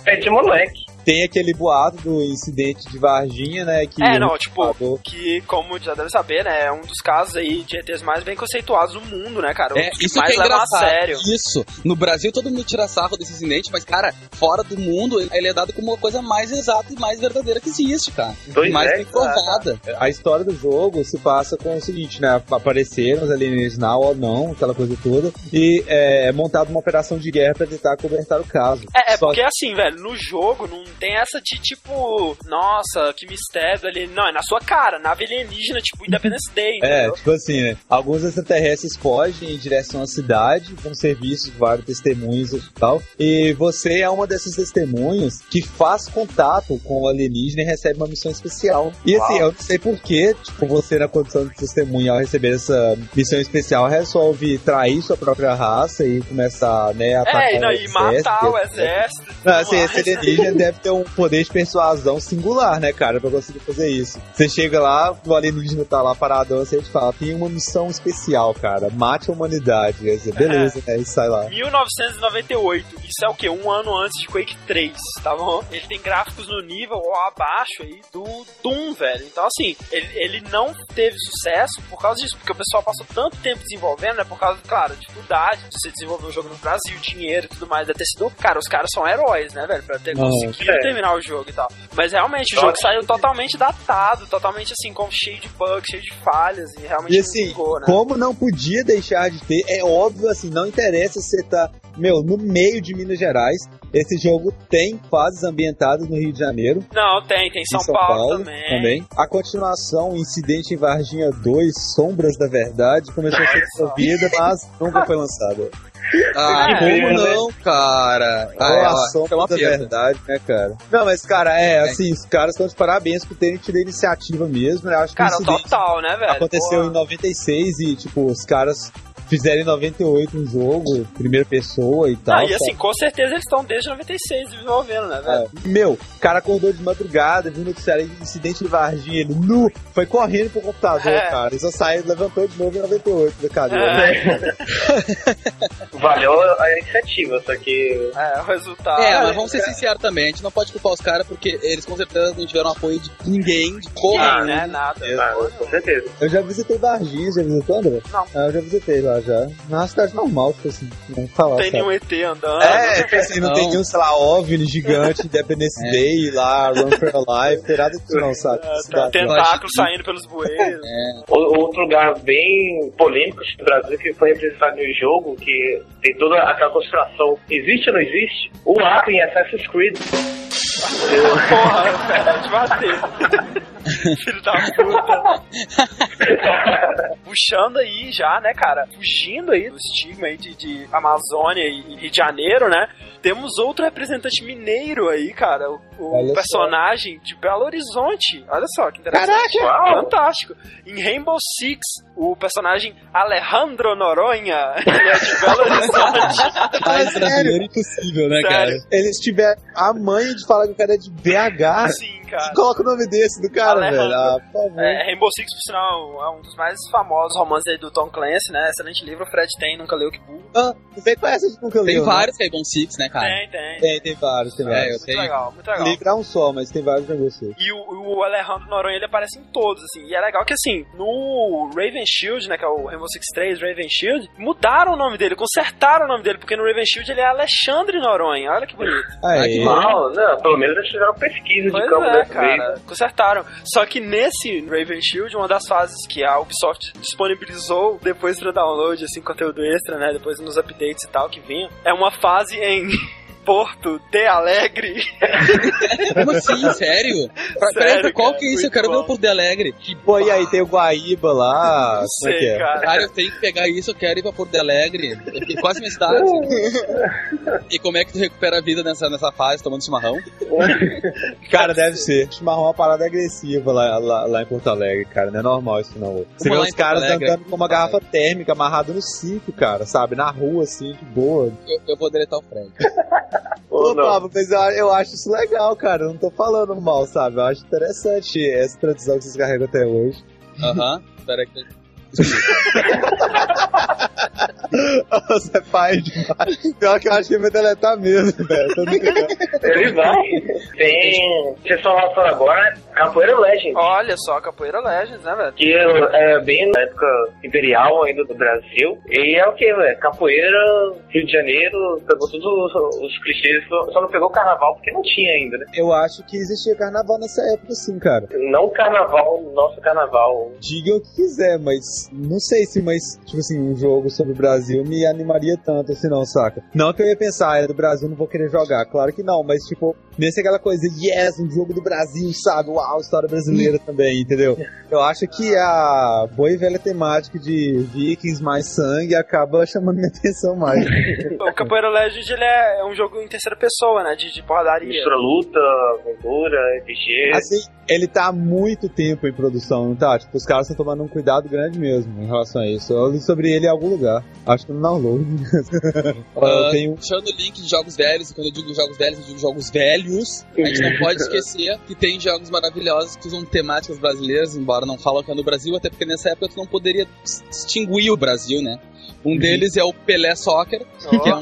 É de moleque. Tem aquele boato do incidente de Varginha, né? Que É, o não, tipo, computador- que, como já deve saber, né, é um dos casos aí de ETs mais bem conceituados do mundo, né, cara? Um É, dos que isso mais que é levam a engraçado. sério. Isso. No Brasil todo mundo tira sarro desse incidente, mas, cara, fora do mundo, ele- é dado como uma coisa mais exata e mais verdadeira que existe, cara. Dois mais é, bem provada. A história do jogo se passa com o seguinte, né? Apareceram os alienígenas na ou não, aquela coisa toda, e é, é montada uma operação de guerra pra tentar cobertar o caso. É, é Só porque assim, velho, no jogo não tem essa de tipo, nossa, que mistério ali. Não, é na sua cara, nave alienígena, tipo Independence Day, É, entendeu? tipo assim, né? Alguns extraterrestres fogem em direção à cidade, com serviços vários testemunhos e tal. E você é uma dessas testemunhas que faz contato com o alienígena e recebe uma missão especial. E assim, eu não sei porquê, tipo, você na condição de testemunha, ao receber essa missão especial, resolve trair sua própria raça e começar, né, a atacar É, não, o e matar o etc. exército. Não, tudo assim, esse alienígena deve ter um poder de persuasão singular, né, cara, pra conseguir fazer isso. Você chega lá, o alienígena tá lá paradão, você te fala, tem uma missão especial, cara, mate a humanidade. Você, beleza, né, e sai lá. 1998, isso é o que? Um ano antes de Quake 3, tá bom? Ele tem gráficos no nível ou abaixo aí do Doom, velho. Então, assim, ele, ele não teve sucesso por causa disso, porque o pessoal passou tanto tempo desenvolvendo, né? Por causa, claro, da dificuldade de você desenvolver um jogo no Brasil, dinheiro e tudo mais. Deve ter sido. Cara, os caras são heróis, né, velho? Pra ter Não, conseguido é. terminar o jogo e tal. Mas realmente, o Nossa. jogo saiu totalmente datado, totalmente assim, com, cheio de bugs, cheio de falhas, e realmente E assim, vingou, né? como não podia deixar de ter, é óbvio, assim, não interessa se você tá, meu, no meio de Minas Gerais, esse jogo tem fases ambientadas no Rio de Janeiro, Não, tem, tem em São, Paulo, também. A continuação, Incidente em Varginha 2, Sombras da Verdade, começou a ser desenvolvida, mas nunca foi lançada. Ah, É, como não, cara? Ah, Ah, sombra é uma verdade, né, cara? Não, mas, cara, é, assim, os caras estão de parabéns por terem tido a iniciativa mesmo, né? Acho que Cara, total, né, velho? aconteceu Porra. em 96 e, tipo, os caras fizeram em 98 um jogo, primeira pessoa e tal. Ah, e sabe? assim, com certeza eles estão desde 96 desenvolvendo, né, velho? É. Meu, o cara acordou de madrugada, viu noticiário de incidente de Varginha, ele nu, foi correndo pro computador, É. cara. Ele só saiu, levantou de novo em 98 da cadeira. É, Valeu a iniciativa, só que. é, o resultado. É, mas vamos ser sinceros também, a gente não pode culpar os caras porque eles com certeza não tiveram apoio de ninguém, de porra, né? Nada. Ah, com certeza. Eu já visitei Varginha, já visitou, André? Não. Ah, eu já visitei lá já. Na cidade normal, tipo assim, não falar. Não tem sabe? nenhum ET andando. É, tipo assim, não, Não. tem nenhum, sei lá, OVNI gigante, Independence É. Day lá, Run for Your Life, tem nada disso não, sabe? É, Cidade, tentáculos saindo pelos bueiros. O- Outro lugar bem polêmico do Brasil que foi representado no jogo, que tem toda aquela conspiração, existe ou não existe? O Acre em Assassin's Creed. Porra, velho, te bater. Filho da puta. Puxando aí já, né, cara? Fugindo aí do estigma aí de, de Amazônia e Rio de Janeiro, né? Temos outro representante mineiro aí, cara. O Olha só. personagem de Belo Horizonte. Olha só que interessante. Uau! Fantástico. Em Rainbow Six, o personagem Alejandro Noronha, ele é de Belo Horizonte. Mais brasileiro impossível, né, cara? Sério. Eles tiveram a mãe de falar que o cara é de BH. Sim, cara. Coloca o nome desse do cara, Alejandro. velho. Ah, por favor. É, Rainbow Six, por sinal, é um dos mais famosos romances aí do Tom Clancy, né? Excelente livro, o Fred tem, nunca leu que burro. Ah, você conhece, gente nunca Tem leu, né? vários Rainbow Six, né, cara? Tem, tem. Tem, tem vários, tem É, vários. eu Muito tenho. legal, muito legal. Livro é um só, mas tem vários pra você. E o, o Alejandro Noronha, ele aparece em todos, assim. E é legal que, assim, no Raven Shield, né, que é o Rainbow Six 3, Raven Shield, mudaram o nome dele, consertaram o nome dele, porque no Raven Shield ele é Alexandre Noronha. Olha que bonito. Ah, Ah, que é. Mal, não, pelo menos eles fizeram pesquisa de Pois campo é, dessa vez. cara. Consertaram. Só que nesse Raven Shield, uma das fases que a Ubisoft disponibilizou depois pra download, assim, conteúdo extra, né? Depois nos updates e tal que vinha, é uma fase em Porto de Alegre. Como assim? Sério? Pra, Sério, peraí, qual cara, que é isso? Eu quero ver bom. o Porto de Alegre. Pô, e aí tem o Guaíba lá. Não como é que sei, é? cara. Cara, eu tenho que pegar isso, eu quero ir pra Porto de Alegre. É quase minha cidade. E como é que tu recupera a vida nessa, nessa fase, tomando chimarrão? Cara, deve ser. Chimarrão é uma parada agressiva lá, lá, lá em Porto Alegre, cara. Não é normal isso não. Você vê os caras Alegre. andando com uma garrafa térmica amarrada no cinto, cara, sabe? Na rua, assim, de boa. Eu, eu vou deletar o Frank. Ou Ô, não. Pablo, mas eu, eu acho isso legal, cara. Eu não tô falando mal, sabe? Eu acho interessante essa tradição que vocês carregam até hoje. Aham. Espera aí que. Você é pai demais. Pior que eu acho que ele vai deletar mesmo, velho. Ele vai. Tem. Vocês estão lançando agora Capoeira Legend. Olha só, Capoeira Legends, né, velho? Que é bem na época imperial ainda do Brasil. E é o que, velho? Capoeira, Rio de Janeiro, pegou todos os, clichês, só só não pegou carnaval porque não tinha ainda, né? Eu acho que existia carnaval nessa época, sim, cara. Não carnaval, nosso carnaval. Diga o que quiser, mas não sei se, mas, tipo assim, um jogo sobre o Brasil me animaria tanto assim, não, saca? Não que eu ia pensar, ah, é do Brasil, não vou querer jogar. Claro que não, mas, tipo, nesse aquela coisa, yes, um jogo do Brasil, sabe? Uau, história brasileira também, entendeu? Eu acho que a boa e velha temática de Vikings mais sangue acaba chamando minha atenção mais. O Capoeira Legends ele é, é um jogo em terceira pessoa, né? De, de porradaria. Mistura luta, aventura, RPG. Assim, ele tá há muito tempo em produção, não tá? Tipo, os caras estão tomando um cuidado grande mesmo em relação a isso. Eu li sobre ele em algum lugar. Acho que no download. Ah, eu tenho. Puxando o link de jogos velhos, e quando eu digo jogos velhos, eu digo jogos velhos, a gente não pode esquecer que tem jogos maravilhosos que usam temáticas brasileiras, embora não falam que é no Brasil, até porque nessa época tu não poderia dis- distinguir o Brasil, né? Um deles é o Pelé Soccer, que é um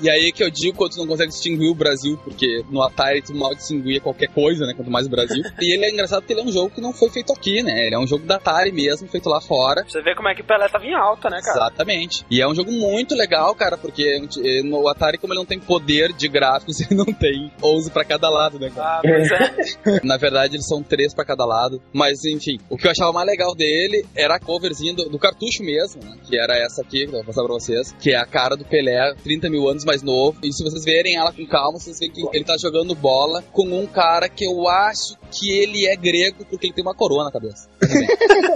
E aí que eu digo quando tu não consegue distinguir o Brasil, porque no Atari tu mal distinguia qualquer coisa, né? Quanto mais o Brasil. E ele é engraçado porque ele é um jogo que não foi feito aqui, né? Ele é um jogo da Atari mesmo, feito lá fora. Você vê como é que o Pelé tava em alta, né, cara? Exatamente. E é um jogo muito legal, cara, porque eh, no Atari, como ele não tem poder de gráficos, ele não tem 11 pra cada lado, né, cara? Ah, pois é. Na verdade, eles são três pra cada lado. Mas, enfim, o que eu achava mais legal dele era a coverzinha do, do cartucho mesmo, né? Que era essa aqui, que eu vou passar pra vocês. Que é a cara do Pelé, 30 mil anos mais novo. E se vocês verem ela com calma, vocês veem que ele tá jogando bola com um cara que eu acho que ele é grego porque ele tem uma coroa na cabeça.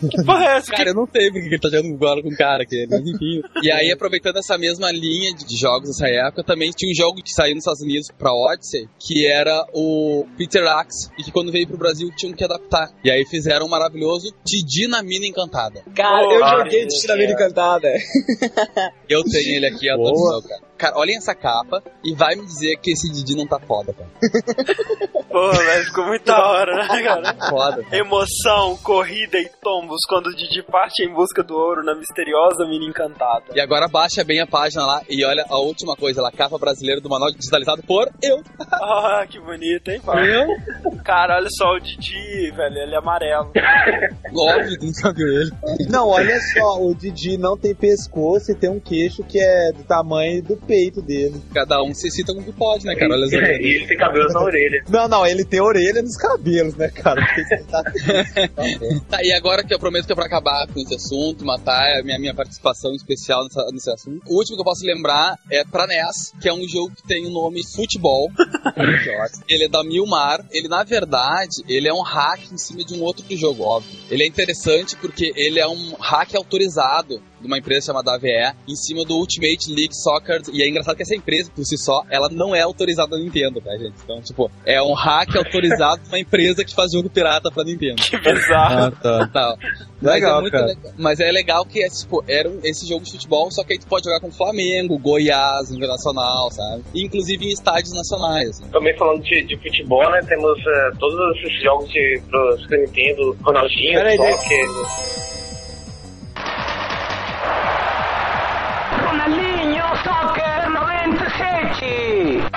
Que porra é essa? Cara, eu não sei porque ele tá jogando bola com um cara aqui, mas enfim. E aí, aproveitando essa mesma linha de jogos dessa época, também tinha um jogo que saiu nos Estados Unidos pra Odyssey, que era o Peter Axe, e que quando veio pro Brasil tinham que adaptar. E aí fizeram um maravilhoso Didi na Mina Encantada. Cara, eu Ah, joguei da Vida Deus. Encantada. Eu tenho ele aqui, a tradução, cara. Cara, olhem essa capa e vai me dizer que esse Didi não tá foda, cara. Porra, velho, ficou muito da hora, né, cara? Foda. Emoção, corrida e tombos quando o Didi parte em busca do ouro na misteriosa mina encantada. E agora baixa bem a página lá e olha a última coisa lá, capa brasileira do manual digitalizado por eu. Ah, que bonito, hein, pai? Cara, olha só o Didi, velho, ele é amarelo. Óbvio, não sabe ele. Não, olha só, o Didi não tem pescoço e tem um queixo que é do tamanho do peito dele. Cada um se cita como que pode, né, cara? Olha as e orelhas. ele tem cabelos na orelha. Não, não, ele tem orelha nos cabelos, né, cara? Tá- Tá, e agora que eu prometo que é pra acabar com esse assunto, matar a minha, minha participação especial nessa- nesse assunto. O último que eu posso lembrar é pra NES, que é um jogo que tem o nome Futebol. ele é da Milmar. Ele, na verdade, ele é um hack em cima de um outro jogo, óbvio. Ele é interessante porque ele é um hack autorizado de uma empresa chamada AVE em cima do Ultimate League Soccer. E é engraçado que essa empresa, por si só, ela não é autorizada da Nintendo, tá, gente? Então, tipo, é um hack autorizado de uma empresa que faz jogo pirata pra Nintendo. Que bizarro. Ah, tá. Tá. Mas Legal, é muito cara. legal. Mas é legal que é, tipo, era esse jogo de futebol, só que aí tu pode jogar com Flamengo, Goiás, Internacional, sabe? Inclusive em estádios nacionais. assim. Também falando de, de futebol, né? Temos eh, todos esses jogos de, pro Super Nintendo, Ronaldinho, Peraí, Soccer. Ronaldinho Soccer 97.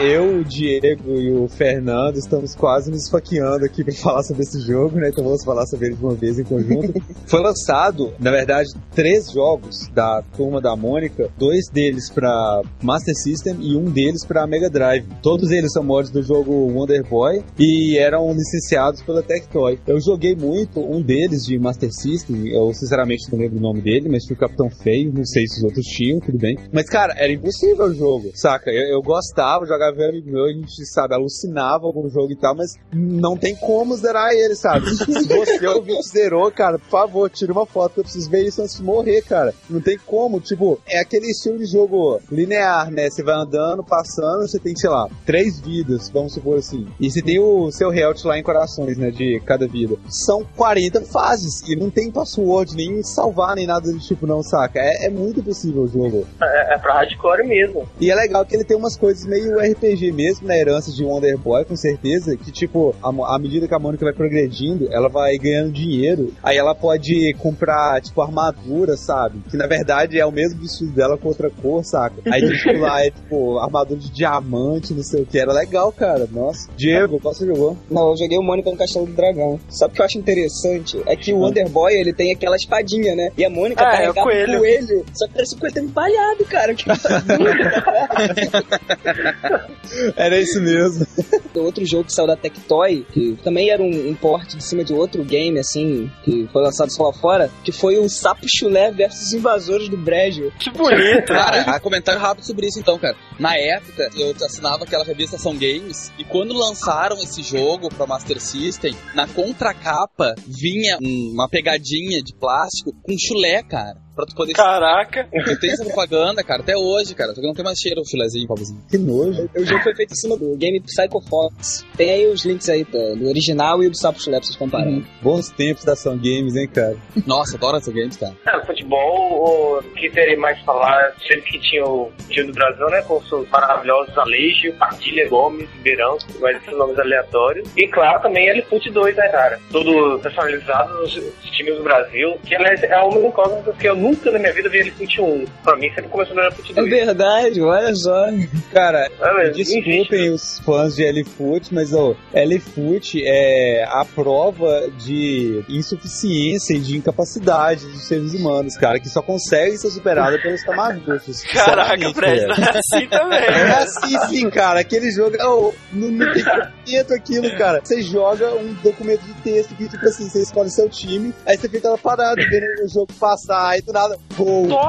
Eu, o Diego e o Fernando estamos quase nos esfaqueando aqui pra falar sobre esse jogo, né? Então vamos falar sobre ele de uma vez em conjunto. Foi lançado, na verdade, três jogos da turma da Mônica, dois deles pra Master System e um deles pra Mega Drive. Todos eles são mods do jogo Wonder Boy e eram licenciados pela Tectoy. Eu joguei muito um deles de Master System, eu sinceramente não lembro o nome dele, mas tinha o Capitão Feio, não sei se os outros tinham, tudo bem. Mas cara, era impossível o jogo, saca? Eu, eu gostava, jogava um amigo meu, a gente, sabe, alucinava com o jogo e tal, mas não tem como zerar ele, sabe? Se você ouvinte zerou, cara, por favor, tira uma foto eu preciso ver isso antes de morrer, cara. Não tem como, tipo, é aquele estilo de jogo linear, né? Você vai andando, passando, você tem, sei lá, três vidas, vamos supor assim. E você tem o seu health lá em corações, né, de cada vida. São 40 fases e não tem password, nem salvar, nem nada do tipo, não, saca? É, é muito possível o jogo. É, é pra hardcore mesmo. E é legal que ele tem umas coisas meio RPG mesmo, na herança de Wonder Boy, com certeza, que tipo, à à medida que a Mônica vai progredindo, ela vai ganhando dinheiro, aí ela pode comprar, tipo, armadura, sabe? Que na verdade é o mesmo vestido dela com outra cor, saca? Aí tipo, lá é tipo, armadura de diamante, não sei o que, era legal, cara, nossa. Diego, qual você jogou? Não, eu joguei o Mônica no Castelo do Dragão. Sabe o que eu acho interessante? É que o Wonder Boy, ele tem aquela espadinha, né? E a Mônica Ah, é o carregava coelho. um coelho. Só que parece um coelho empalhado, cara. Que Era isso mesmo. outro jogo que saiu da Tectoy, que também era um, um port de cima de outro game, assim, que foi lançado só lá fora, que foi o Sapo Chulé versus Invasores do Brejo. Que bonito. Cara, comentário rápido sobre isso então, cara. Na época, eu assinava aquela revista São Games, e quando lançaram esse jogo pra Master System, na contracapa vinha um- uma pegadinha de plástico com chulé, cara. Pra tu poder. Caraca. Eu tenho essa propaganda, cara, até hoje, cara. Só que não tem mais cheiro o chulézinho, Pablozinho. Que nojo. O jogo foi feito em cima do game Psycho Fox. Tem aí os links aí do, do original e do Sapo Chulé pra vocês compararem. Bons tempos da Ação Games, hein, cara? Nossa, adoro essa games, cara. É, futebol, o que terei mais falar, sempre que tinha o time do Brasil, né, com seus maravilhosos Aleixo, Partilha, Gomes, Beirão, mas esses nomes aleatórios. E claro, também L-Foot 2, né, cara? Tudo personalizado nos times do Brasil, que aliás é uma das incógnitas que eu nunca na minha vida vi L-Foot 1. Pra mim sempre começou no É 2. verdade, olha só. Cara, É, Desculpem os fãs de L-Foot, mas ó, L-Foot é a prova de insuficiência e de incapacidade dos seres humanos, cara, que só consegue ser superada pelos Tamagotchis. Caraca, Fred, não é assim também. É assim sim, cara. Aquele jogo. oh, não, não tem documento aquilo, cara. Você joga um documento de texto que, tipo assim, você escolhe seu time, aí você fica lá parado vendo o jogo passar, aí do nada.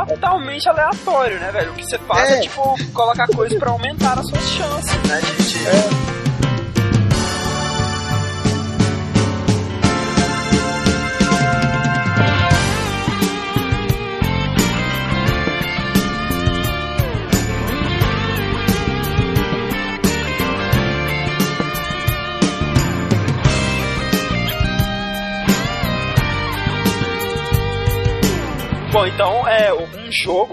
Totalmente aleatório, né, velho? O que você faz é, É. tipo, colocar coisas pra aumentar as suas chances, né, de... de- Bom,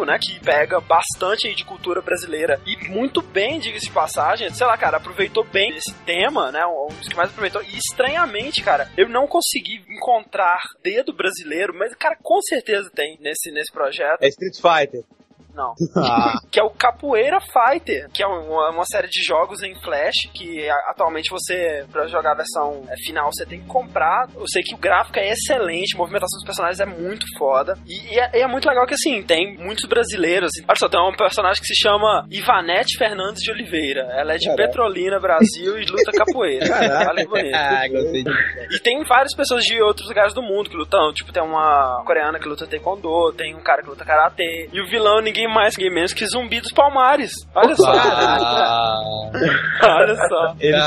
né, que pega bastante aí de cultura brasileira e muito bem, diga-se de passagem, sei lá, cara, aproveitou bem esse tema, né, um dos que mais aproveitou. E estranhamente, cara, eu não consegui encontrar dedo brasileiro, mas, cara, com certeza tem nesse, nesse projeto. É Street Fighter. Não. Ah, que é o Capoeira Fighter, que é uma, uma série de jogos em Flash que atualmente você, pra jogar a versão é, final, você tem que comprar. Eu sei que o gráfico é excelente, a movimentação dos personagens é muito foda. E, e é, e é muito legal que, assim, tem muitos brasileiros. Assim. Olha só, tem um personagem que se chama Ivanete Fernandes de Oliveira. Ela é de Caraca. Petrolina, Brasil, e luta capoeira. Caraca. Olha que bonito. Ah, gostei. E tem várias pessoas de outros lugares do mundo que lutam. Tipo, tem uma coreana que luta taekwondo, tem um cara que luta karatê. E o vilão, ninguém mais, ninguém menos que Zumbi dos Palmares. Olha só. Ah, Olha só. eles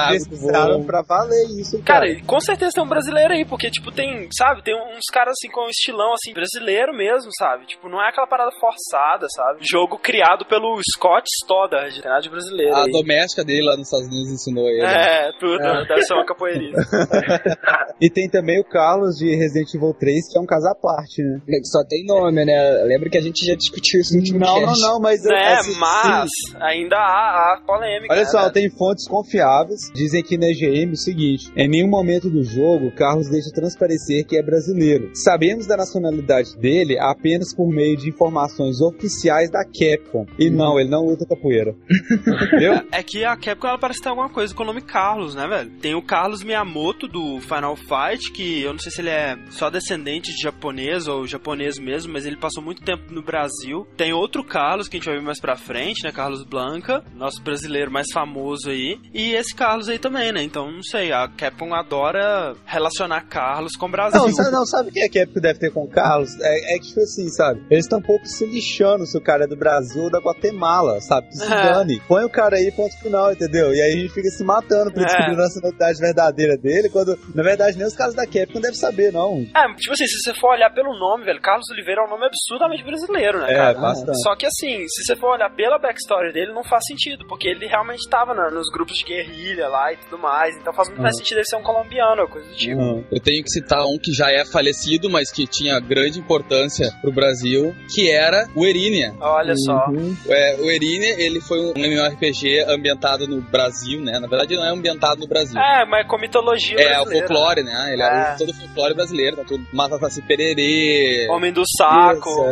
Ah, bom. pra valer isso, Cara, cara. e com certeza tem um brasileiro aí, porque, tipo, tem, sabe, tem uns caras assim com um estilão, assim, brasileiro mesmo, sabe? Tipo, não é aquela parada forçada, sabe? Jogo criado pelo Scott Stoddard, tem nada de brasileiro a aí. doméstica dele lá nos Estados Unidos ensinou ele. É, tudo, deve ser uma capoeirista. E tem também o Carlos de Resident Evil 3, que é um caso à parte, né? Só tem nome, né? Lembra que a gente já discutiu isso no último Não, não, não, mas... Né, assim, mas sim. ainda há, há polêmica. Olha né, só, velho? tem fontes confiáveis, dizem aqui na EGM o seguinte: em nenhum momento do jogo, Carlos deixa transparecer que é brasileiro. Sabemos da nacionalidade dele apenas por meio de informações oficiais da Capcom. E não, ele não luta capoeira. Entendeu? É que a Capcom ela parece ter alguma coisa com o nome Carlos, né, velho? Tem o Carlos Miyamoto do Final Fight, que eu não sei se ele é só descendente de japonês ou japonês mesmo, mas ele passou muito tempo no Brasil. Tem outro Carlos que a gente vai ver mais pra frente, né? Carlos Blanca, nosso brasileiro mais famoso aí. E esse Carlos aí também, né? Então, não sei, a Capcom adora relacionar Carlos com o Brasil. Não, sabe, não, sabe o que é que a Capcom deve ter com o Carlos? É, é que, tipo assim, sabe? Eles estão um pouco se lixando se o cara é do Brasil ou da Guatemala, sabe? Que se É. dane. Põe o cara aí, ponto final, entendeu? E aí a gente fica se matando pra É. descobrir a nacionalidade verdadeira dele, quando, na verdade, nem os caras da Capcom devem saber, não. É, tipo assim, se você for olhar pelo nome, velho, Carlos Oliveira é um nome absurdamente brasileiro, né, É, cara? bastante. Só que assim, se você for olhar pela backstory dele, não faz sentido, porque ele realmente tava na- nos grupos de guerrilha lá e tudo mais, então faz muito mais Uhum. sentido ele ser um colombiano ou coisa do tipo. Uhum. Eu tenho que citar um que já é falecido, mas que tinha grande importância pro Brasil, que era o Erinia. Olha só. Uhum. É, o Erinia, ele foi um MMORPG ambientado no Brasil, né? Na verdade, não é ambientado no Brasil. É, mas com mitologia É, o brasileira. folclore, né? Ele É. era todo o folclore brasileiro, tá tudo Mata Saci Pererê, Homem do saco. Isso,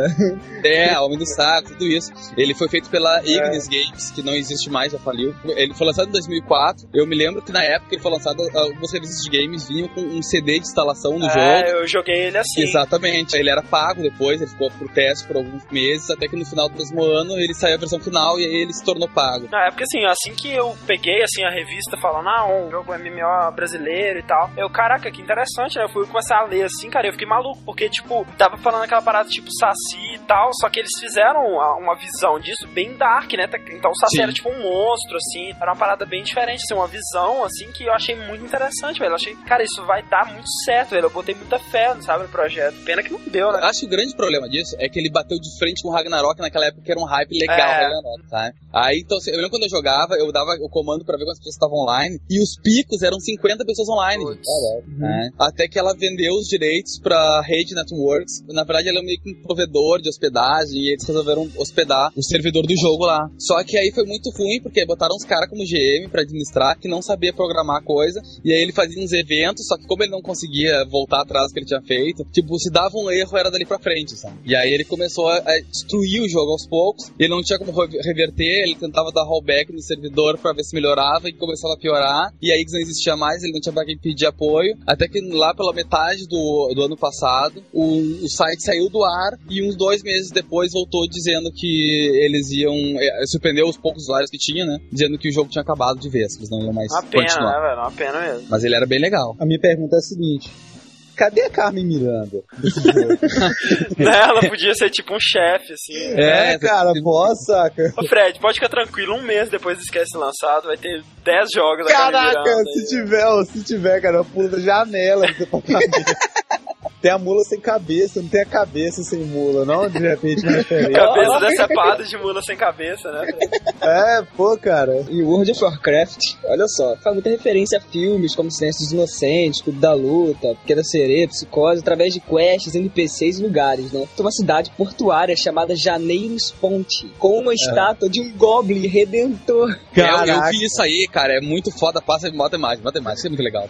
é. é, Homem do Saco, tudo isso. Ele foi feito pela Ignis Games, que não existe mais, já faliu. Ele foi lançado em 2004. Eu me lembro que na época ele foi lançado, alguns serviços de games vinham com um CD de instalação no jogo. É, eu joguei ele assim. Exatamente. Ele era pago depois, ele ficou pro teste por alguns meses, até que no final do mesmo ano ele saiu a versão final e aí ele se tornou pago. Na época, assim, assim que eu peguei, assim, a revista falando, ah, um jogo MMO brasileiro e tal, eu, caraca, que interessante, né? Eu fui começar a ler, assim, cara, eu fiquei maluco, porque, tipo, tava falando aquela parada, tipo, Saci e tal, só que eles fizeram uma visão disso bem dark, né? Então o Saci Sim. era, tipo, um monstro, assim, era uma parada bem diferente, assim, uma visão, assim, que eu achei muito interessante, velho. Eu achei, cara, isso vai dar muito certo, velho. Eu botei muita fé, sabe, no projeto. Pena que não deu, né? Acho que o grande problema disso é que ele bateu de frente com o Ragnarok naquela época que era um hype legal, É. Ragnarok, tá? Aí, então, eu lembro quando eu jogava, eu dava o comando pra ver quantas pessoas estavam online, e os picos eram 50 pessoas online. Putz. né? Até que ela vendeu os direitos pra Rede Networks. Na verdade, ela é meio que um provedor de hospedagem, e eles resolveram hospedar o servidor do jogo lá. Só que aí foi muito ruim, porque botaram uns caras como GM pra administrar, que não sabia programar coisa, e aí ele fazia uns eventos, só que como ele não conseguia voltar atrás do que ele tinha feito, tipo, se dava um erro, era dali pra frente, sabe? E aí ele começou a, destruir o jogo aos poucos, ele não tinha como re- reverter, ele tentava dar rollback no servidor pra ver se melhorava, e começava a piorar, e a X não existia mais, ele não tinha pra quem pedir apoio, até que lá pela metade do, do ano passado, o, o site saiu do ar, e uns dois meses depois voltou dizendo que eles iam, é, surpreendeu os poucos usuários que tinha, né? Dizendo que o jogo tinha acabado de vez, que eles não iam mais Uma pena, continuar. né, velho? Uma pena mesmo. Mas ele era bem legal. A minha pergunta é a seguinte: cadê a Carmen Miranda? Né? Ela podia ser tipo um chefe, assim. é, cara, pô, saca. Ô Fred, pode ficar tranquilo, um mês depois do Esquece lançado, vai ter 10 jogos da Carmen Caraca, se aí. tiver, se tiver, cara, eu pulo da janela departamento. Tem a mula sem cabeça, não tem a cabeça sem mula, não? De repente, uma referência. Cabeça decepada de mula sem cabeça, né? É, pô, cara. E World of Warcraft, olha só, faz muita referência a filmes como Silêncio dos Inocentes, Clube da Luta, Pequena Sereia, Psicose, através de quests, NPCs e lugares, né? Tem uma cidade portuária chamada Janeiros Ponte, com uma estátua de um Goblin Redentor. É, Eu, eu Caraca. vi isso aí, cara, é muito foda, passa bota imagem, bota imagem, isso é muito legal.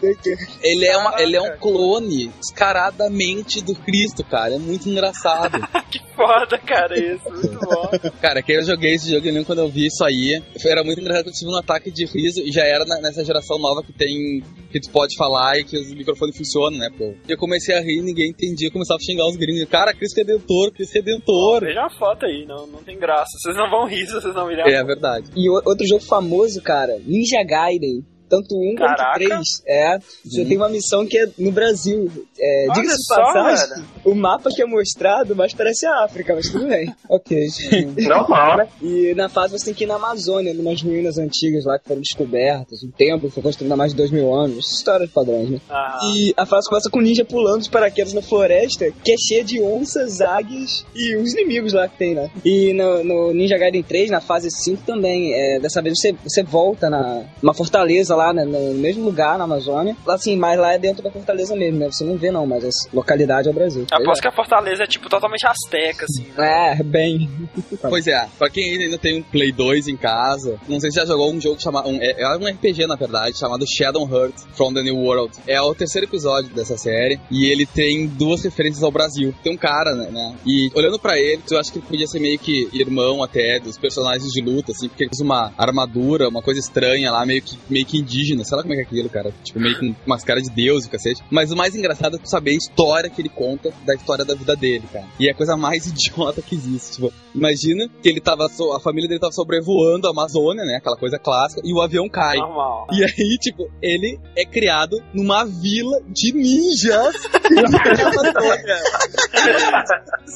Ele é, uma, ele é um clone descaradamente do Cristo, cara, é muito engraçado. Que foda, cara, isso. Muito bom. cara, que eu joguei esse jogo, eu lembro quando eu vi isso aí, era muito engraçado, eu tive um ataque de riso, e já era na- nessa geração nova que tem, que tu pode falar e que os microfones funcionam, né, pô. E eu comecei a rir, ninguém entendia, eu começava a xingar os gringos, cara, Cristo Redentor, Cristo Redentor. Veja uma foto aí, não, não tem graça. Vocês não vão rir se vocês não virem. É verdade. E outro jogo famoso, cara, Ninja Gaiden. Tanto um quanto Caraca. três. É. Você tem uma missão que é no Brasil. É, Diga-se de passagem, o mapa que é mostrado, mas parece a África, mas tudo bem. ok. Normal, né? E na fase você tem que ir na Amazônia, numas ruínas antigas lá que foram descobertas. Um templo que foi construído há mais de dois mil anos. História de padrões, né? Ah, E a fase começa com o ninja pulando de paraquedas na floresta, que é cheia de onças, águias e os inimigos lá que tem, né? E no, no Ninja Gaiden 3, na fase 5 também, é, dessa vez você, você volta na uma fortaleza lá, né, no mesmo lugar, na Amazônia. Assim, mas lá é dentro da Fortaleza mesmo, né? Você não vê não, mas a localidade é o Brasil. Aposto que a Fortaleza é tipo totalmente asteca, assim. É, bem. Pois é, pra quem ainda tem um Play 2 em casa, não sei se já jogou um jogo chamado. Um, é, é um RPG, na verdade, chamado Shadowheart from the New World. É o terceiro episódio dessa série e ele tem duas referências ao Brasil. Tem um cara, né? né, E olhando pra ele, eu acho que ele podia ser meio que irmão até dos personagens de luta, assim, porque ele usa uma armadura, uma coisa estranha lá, meio que, meio que indígena. Sei lá como é que é aquilo, cara. Tipo, meio com umas caras de deus e cacete. Mas o mais engraçado é tu saber a história que ele conta da história da vida dele, cara. E é a coisa mais idiota que existe. Tipo, imagina que ele tava. So a família dele tava sobrevoando a Amazônia, né? Aquela coisa clássica, e o avião cai. Normal. E aí, tipo, ele é criado numa vila de ninjas.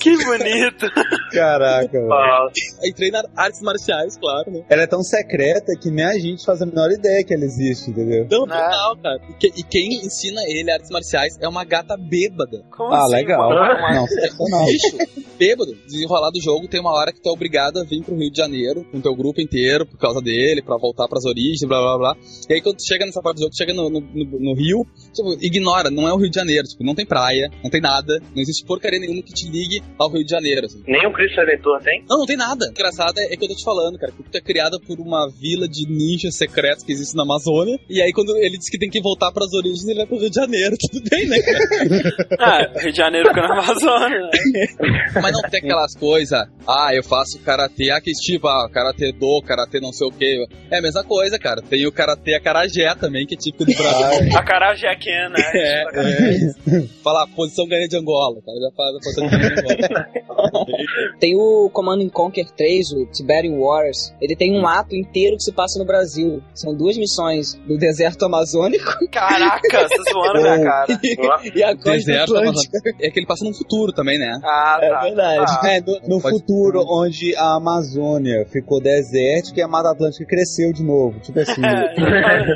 Que bonito. Caraca, velho. Aí treina artes marciais, claro, né? Ela é tão secreta que nem a gente faz a menor ideia que ela existe, entendeu? Não, Né? total, cara. E, que- e quem ensina ele artes marciais é uma gata bêbada. Como Ah, assim, legal. mano? Mas- Não, sensacional. Bicho, bêbado. Desenrolar do jogo, tem uma hora que tu é obrigado a vir pro Rio de Janeiro com teu grupo inteiro por causa dele, pra voltar pras origens, blá blá blá. E aí quando tu chega nessa parte do jogo, tu chega no, no, no- no Rio, tipo, ignora, não é o Rio de Janeiro, tipo, não tem praia, não tem nada, não existe porcaria nenhuma que te ligue ao Rio de Janeiro, assim. nem o Cristo Redentor tem? Não, não tem nada. O engraçado é, é que eu tô te falando, cara, que tu é criada por uma vila de ninjas secretos que existe na Amazônia, e aí quando ele diz que tem que voltar pras origens, ele vai pro Rio de Janeiro, tudo bem, né? Ah, Rio de Janeiro fica na Amazônia, né? Mas não tem aquelas coisas, ah, eu faço karatê ah, karatê do, karatê não sei o que. É a mesma coisa, cara. Tem o karatê acarajé também, que é típico do Brasil. A Carajé Ken, né? É, é. Fala, posição ganha de Angola, cara. Já fala a posição ganha de Angola. Tem o Command and Conquer 3, o Tiberian Wars. Ele tem um ato inteiro que se passa no Brasil. São duas missões do deserto amazônico Caraca, você tá zoando minha cara. e a costa Deserto atlântica. Amazônico. É que ele passa no futuro também, né? Ah, É tá. verdade. Ah, É, no, no Pode- futuro, onde a Amazônia ficou desértica e a Mata Atlântica cresceu de novo. Tipo assim.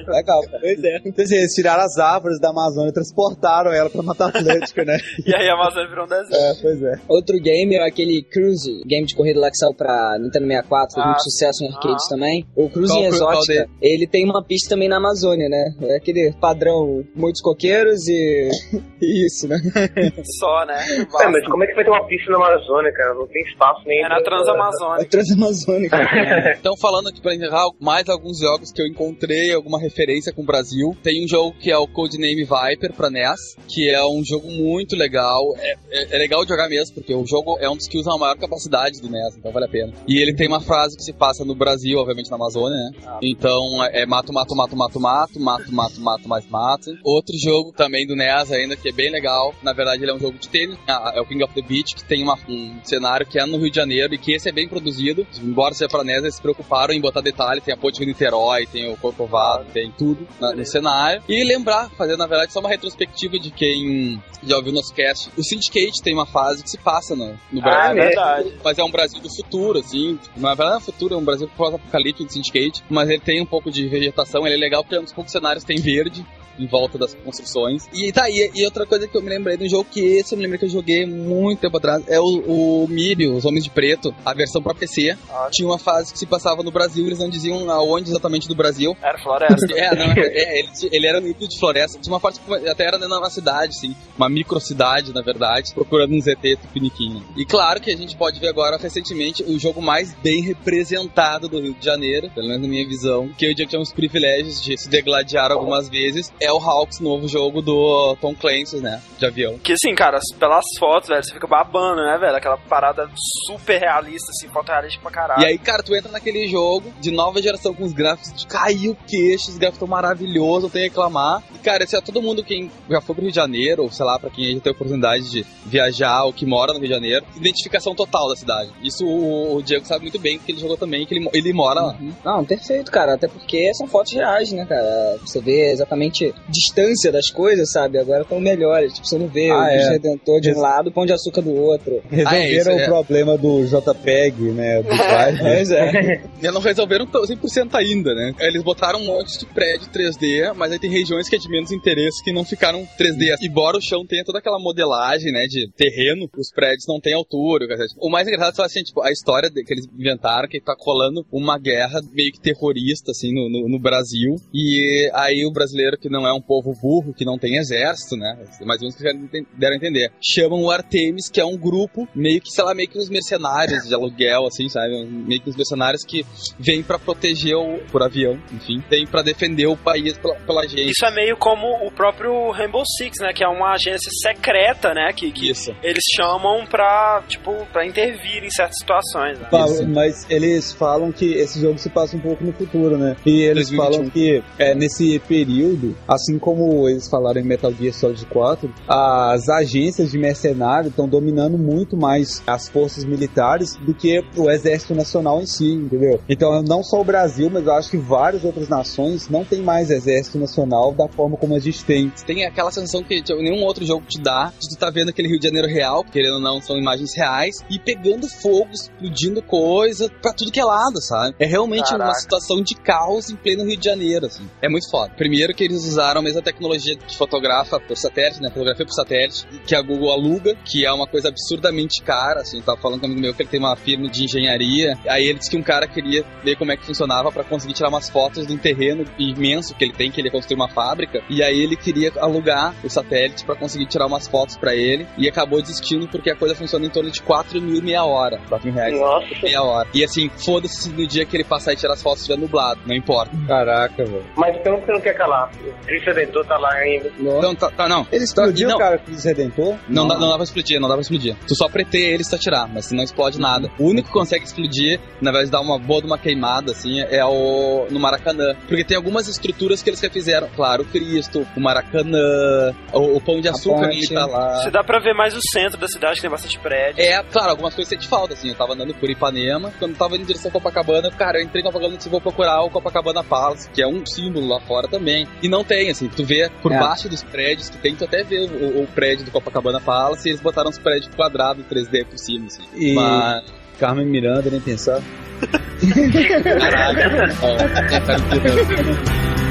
Legal. Pois é. Quer dizer, eles tiraram as árvores da Amazônia e transportaram ela pra Mata Atlântica, né? e aí a Amazônia virou um deserto. É, pois é. Outro game é aquele Cruise, game de corrida lá que saiu pra Nintendo 64, fez Ah, muito sucesso em arcades ah. também. O Qual- qual Exótica, ele tem uma pista também na Amazônia, né? É aquele padrão, muitos coqueiros e... e isso, né? Só, né? É, mas como é que vai ter uma pista na Amazônia, cara? Não tem espaço nem. É na É Transamazônica. Transamazônica. Então, falando aqui pra encerrar, mais alguns jogos que eu encontrei, alguma referência com o Brasil. Tem um jogo que é o Codename Viper pra NES, que é um jogo muito legal. É, é- é legal de jogar mesmo, porque o jogo é um dos que usa a maior capacidade do NES, então vale a pena. E ele tem uma frase que se passa no Brasil, obviamente na Amazônia, né? Então é mato, mato, mato, mato, mato, mato, mato, mato, mais mato. Outro jogo também do NES ainda, que é bem legal. Na verdade, ele é um jogo de tênis. Ah, é o King of the Beach, que tem uma- um cenário que é no Rio de Janeiro e que esse é bem produzido. Embora seja pra NES, eles se preocuparam em botar detalhe. Tem a ponte de Niterói, tem o Corcovado, tem tudo na- no cenário. E lembrar, fazer na verdade só uma retrospectiva de quem já ouviu nosso cast. O Syndicate tem uma fase que se passa no, no Ah, Brasil. é verdade. Mas é um Brasil do futuro, assim. Na verdade, não é futuro, é um Brasil pós-apocalíptico de Syndicate. Mas ele tem um pouco de vegetação, ele é legal porque dos poucos cenários tem verde em volta das construções. E tá, e, e outra coisa que eu me lembrei do jogo, que esse eu me lembrei que eu joguei muito tempo atrás, é o, o Os Homens de Preto, a versão pra PC. Ah. Tinha uma fase que se passava no Brasil, eles não diziam aonde exatamente do Brasil. Era floresta. É, não, é, ele, ele era no nível de floresta. Tinha uma parte que até era de uma cidade, assim. Uma microcidade, na verdade, procurando um ZT tupiniquim. E claro que a gente pode ver agora, recentemente, o jogo mais bem representado do Rio de Janeiro, pelo menos na minha visão, que eu já tive os privilégios de se degladiar algumas vezes, é o Hawks, novo jogo do Tom Clancy, né? De avião. Que assim, cara, pelas fotos, velho, você fica babando, né, velho? Aquela parada super realista, assim, foto realista pra caralho. E aí, cara, tu entra naquele jogo de nova geração com os gráficos de cair o queixo, os gráficos estão maravilhosos, não tem a reclamar. E, cara, se é todo mundo quem já foi pro Rio de Janeiro, ou sei lá, pra quem já teve a oportunidade de viajar ou que mora no Rio de Janeiro, identificação total da cidade. Isso o, o Diego sabe muito bem, porque ele jogou também, que ele, ele mora lá. Não, perfeito, cara. Até porque são fotos reais, né, cara? Você vê exatamente distância das coisas, sabe? Agora estão melhores. Tipo, você não vê Ah, o é. Redentor de um lado, o Pão de Açúcar do outro. Resolveram Ah, é isso, o é. problema do JPEG, né? Do Drive. Pois é. E não resolveram to- 100% ainda, né? Eles botaram um monte de prédio 3D, mas aí tem regiões que é de menos interesse que não ficaram 3D. Embora o chão tenha toda aquela modelagem, né, de terreno, os prédios não têm altura. O mais engraçado é assim, tipo, a história que eles inventaram, que tá colando uma guerra meio que terrorista, assim, no, no- no Brasil. E aí o brasileiro, que não é um povo burro, que não tem exército, né, mais ou menos que deram a entender, chamam o Artemis, que é um grupo meio que, sei lá, meio que uns mercenários de aluguel, assim, sabe? Meio que uns mercenários que vêm pra proteger o, por avião, enfim, vêm pra defender o país pela, pela gente. Isso é meio como o próprio Rainbow Six, né? Que é uma agência secreta, né? Que, que Isso. eles chamam pra, tipo, pra intervir em certas situações. Né? Isso. mas eles falam que esse jogo se passa um pouco no futuro, né? E eles 2021. falam que é, nesse período, assim como eles falaram em Metal Gear Solid 4, as agências de mercenário estão dominando muito mais as forças militares do que o exército nacional em si, entendeu? Então, não só o Brasil, mas eu acho que várias outras nações não têm mais exército nacional da forma como a gente tem. Tem aquela sensação que tipo, nenhum outro jogo te dá, de tu tá vendo aquele Rio de Janeiro real, querendo ou não, são imagens reais, e pegando fogo, explodindo coisa pra tudo que é lado, sabe? É realmente uma Caraca. situação de caos em pleno Rio de Janeiro, assim. É muito foda. Primeiro que eles usaram a mesma tecnologia que fotografa por satélite, né? Fotografia por satélite, que a Google aluga, que é uma coisa absurdamente cara, assim. Tava falando com um amigo meu que ele tem uma firma de engenharia, aí ele disse que um cara queria ver como é que funcionava pra conseguir tirar umas fotos de um terreno imenso que ele tem, que ele ia construir uma fábrica, e aí ele queria alugar o satélite pra conseguir tirar umas fotos pra ele, e acabou desistindo porque a coisa funciona em torno de 4 mil meia hora. 4 mil reais Nossa, meia hora. E assim, foda-se se no dia que ele passar e tirar as fotos estiver nublado, não importa. Caraca, velho. mas então você não quer calar. O Cristo Redentor tá lá ainda. Então, tá, tá não. Ele explodiu, não, cara, Cris Redentor? Não, dá, não dá pra explodir, não dá pra explodir. Tu só preteia ele se atirar, mas se não explode nada. O único que consegue explodir, na verdade, dar uma boa de uma queimada, assim, é o no Maracanã. Porque tem algumas estruturas que eles refizeram. Claro, o Cristo, o Maracanã, o, o Pão de Açúcar, ele tá lá. Se dá pra ver mais o centro da cidade, que tem bastante prédio. É, claro, algumas coisas sente falta, assim. Eu tava andando por Ipanema, quando eu tava indo em direção a Copacabana, cara, eu entrei em Copacabana e disse, vou procurar o Copacabana Palace, que é um símbolo lá fora também. E não tem, assim, tu vê por É. baixo dos prédios que tem, tu até vê o, o prédio do Copacabana Palace e eles botaram os prédios quadrados 3D por cima, assim. E Mas, Carmen Miranda, nem pensar. caralho, ó, é, tá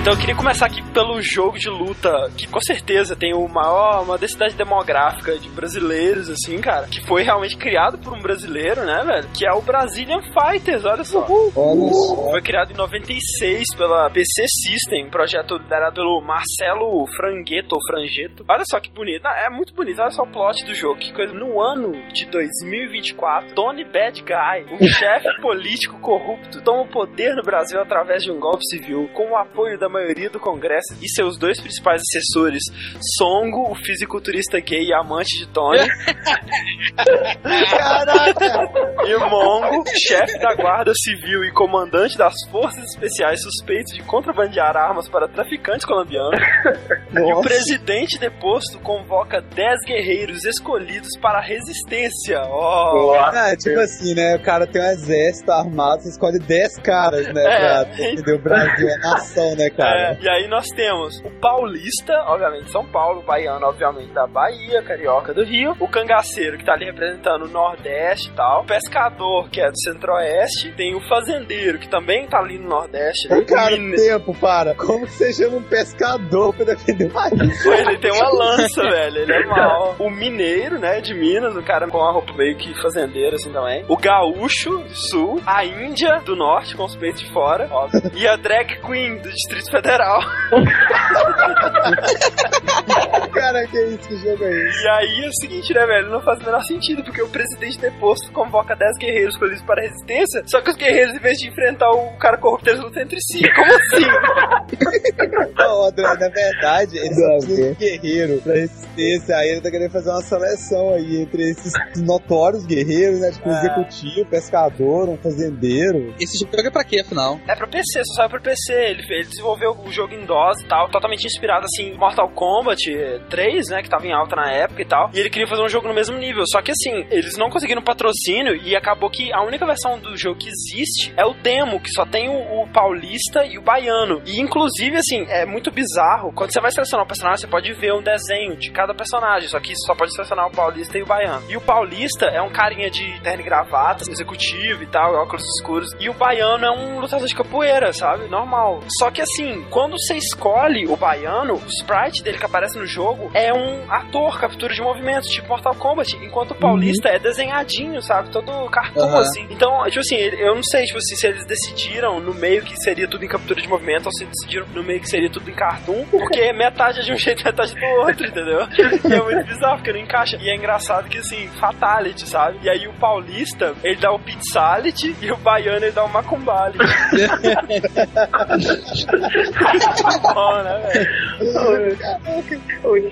então eu queria começar aqui pelo jogo de luta, que com certeza tem o maior, uma densidade demográfica de brasileiros, assim, cara, que foi realmente criado por um brasileiro, né, velho? Que é o Brazilian Fighters, olha só. Olha só. Foi criado em 96 pela PC System, projeto liderado pelo Marcelo Frangueto, ou Frangeto. Olha só que bonito. Ah, É muito bonito, olha só o plot do jogo. Que coisa. No ano de 2024, Tony Bad Guy, um chefe político corrupto, toma o poder no Brasil através de um golpe civil, com o apoio da maioria do Congresso e seus dois principais assessores, Songo, o fisiculturista gay e amante de Tony, e o Mongo, chefe da Guarda Civil e comandante das Forças Especiais suspeitos de contrabandear armas para traficantes colombianos. E o presidente deposto convoca 10 guerreiros escolhidos para a resistência. Oh. É tipo assim, né? O cara tem um exército armado, você escolhe 10 caras, né? É. Pra defender o Brasil, a nação, né, cara? É, e aí nós temos o paulista, obviamente São Paulo, o baiano, obviamente da Bahia, carioca do Rio, o cangaceiro que tá ali representando o Nordeste e tal, o pescador que é do Centro-Oeste, tem o fazendeiro que também tá ali no Nordeste, ali, Ô, cara, o mine- tempo, para. Como que você chama um pescador pra defender o país? Ele tem uma lança, velho. Ele é mal. O mineiro, né, de Minas, o cara com a roupa meio que fazendeiro, assim também. O gaúcho do sul. A Índia do norte, com os peitos de fora, óbvio. E a drag queen do Distrito Federal. Cara, que isso? Que jogo é esse? E aí é o seguinte, né, velho? Não faz o menor sentido, porque o presidente deposto convoca 10 guerreiros escolhidos para a resistência, só que os guerreiros, em vez de enfrentar o cara corrupto, eles lutam entre si. Como assim? Não, André, na verdade, ele só precisa de guerreiro pra resistência. Aí ele tá querendo fazer uma seleção aí entre esses notórios guerreiros, né? Tipo, um É. executivo, pescador, um fazendeiro. Esse jogo é pra quê, afinal? É pra PC, só saiu pra PC. Ele, ele desenvolveu o jogo em DOS e tal, totalmente inspirado assim Mortal Kombat 3, né? Que tava em alta na época e tal. E ele queria fazer um jogo no mesmo nível. Só que assim, eles não conseguiram patrocínio e acabou que a única versão do jogo que existe é o demo, que só tem o, o paulista e o baiano. E inclusive, assim, é muito bizarro. Quando você vai selecionar o personagem, você pode ver um desenho de cada personagem. Só que só pode selecionar o paulista e o baiano. E o paulista é um carinha de terno e gravata, executivo e tal, óculos escuros. E o baiano é um lutador de capoeira, sabe? Normal. Só que assim, quando você escolhe o baiano, o sprite dele que aparece no jogo é um ator, captura de movimentos, tipo Mortal Kombat. Enquanto o paulista é desenhadinho, sabe? Todo cartoon, Aham. assim. Então, tipo assim, eu não sei, tipo assim, se eles decidiram no meio que seria tudo em captura de movimento ou se decidiram no meio que seria tudo em cartoon, porque metade é de um jeito, metade do outro, entendeu? E é muito bizarro, porque não encaixa. E é engraçado que, assim, fatality, sabe? E aí o paulista, ele dá o pizzalit e o baiano, ele dá o macumbalit. Velho?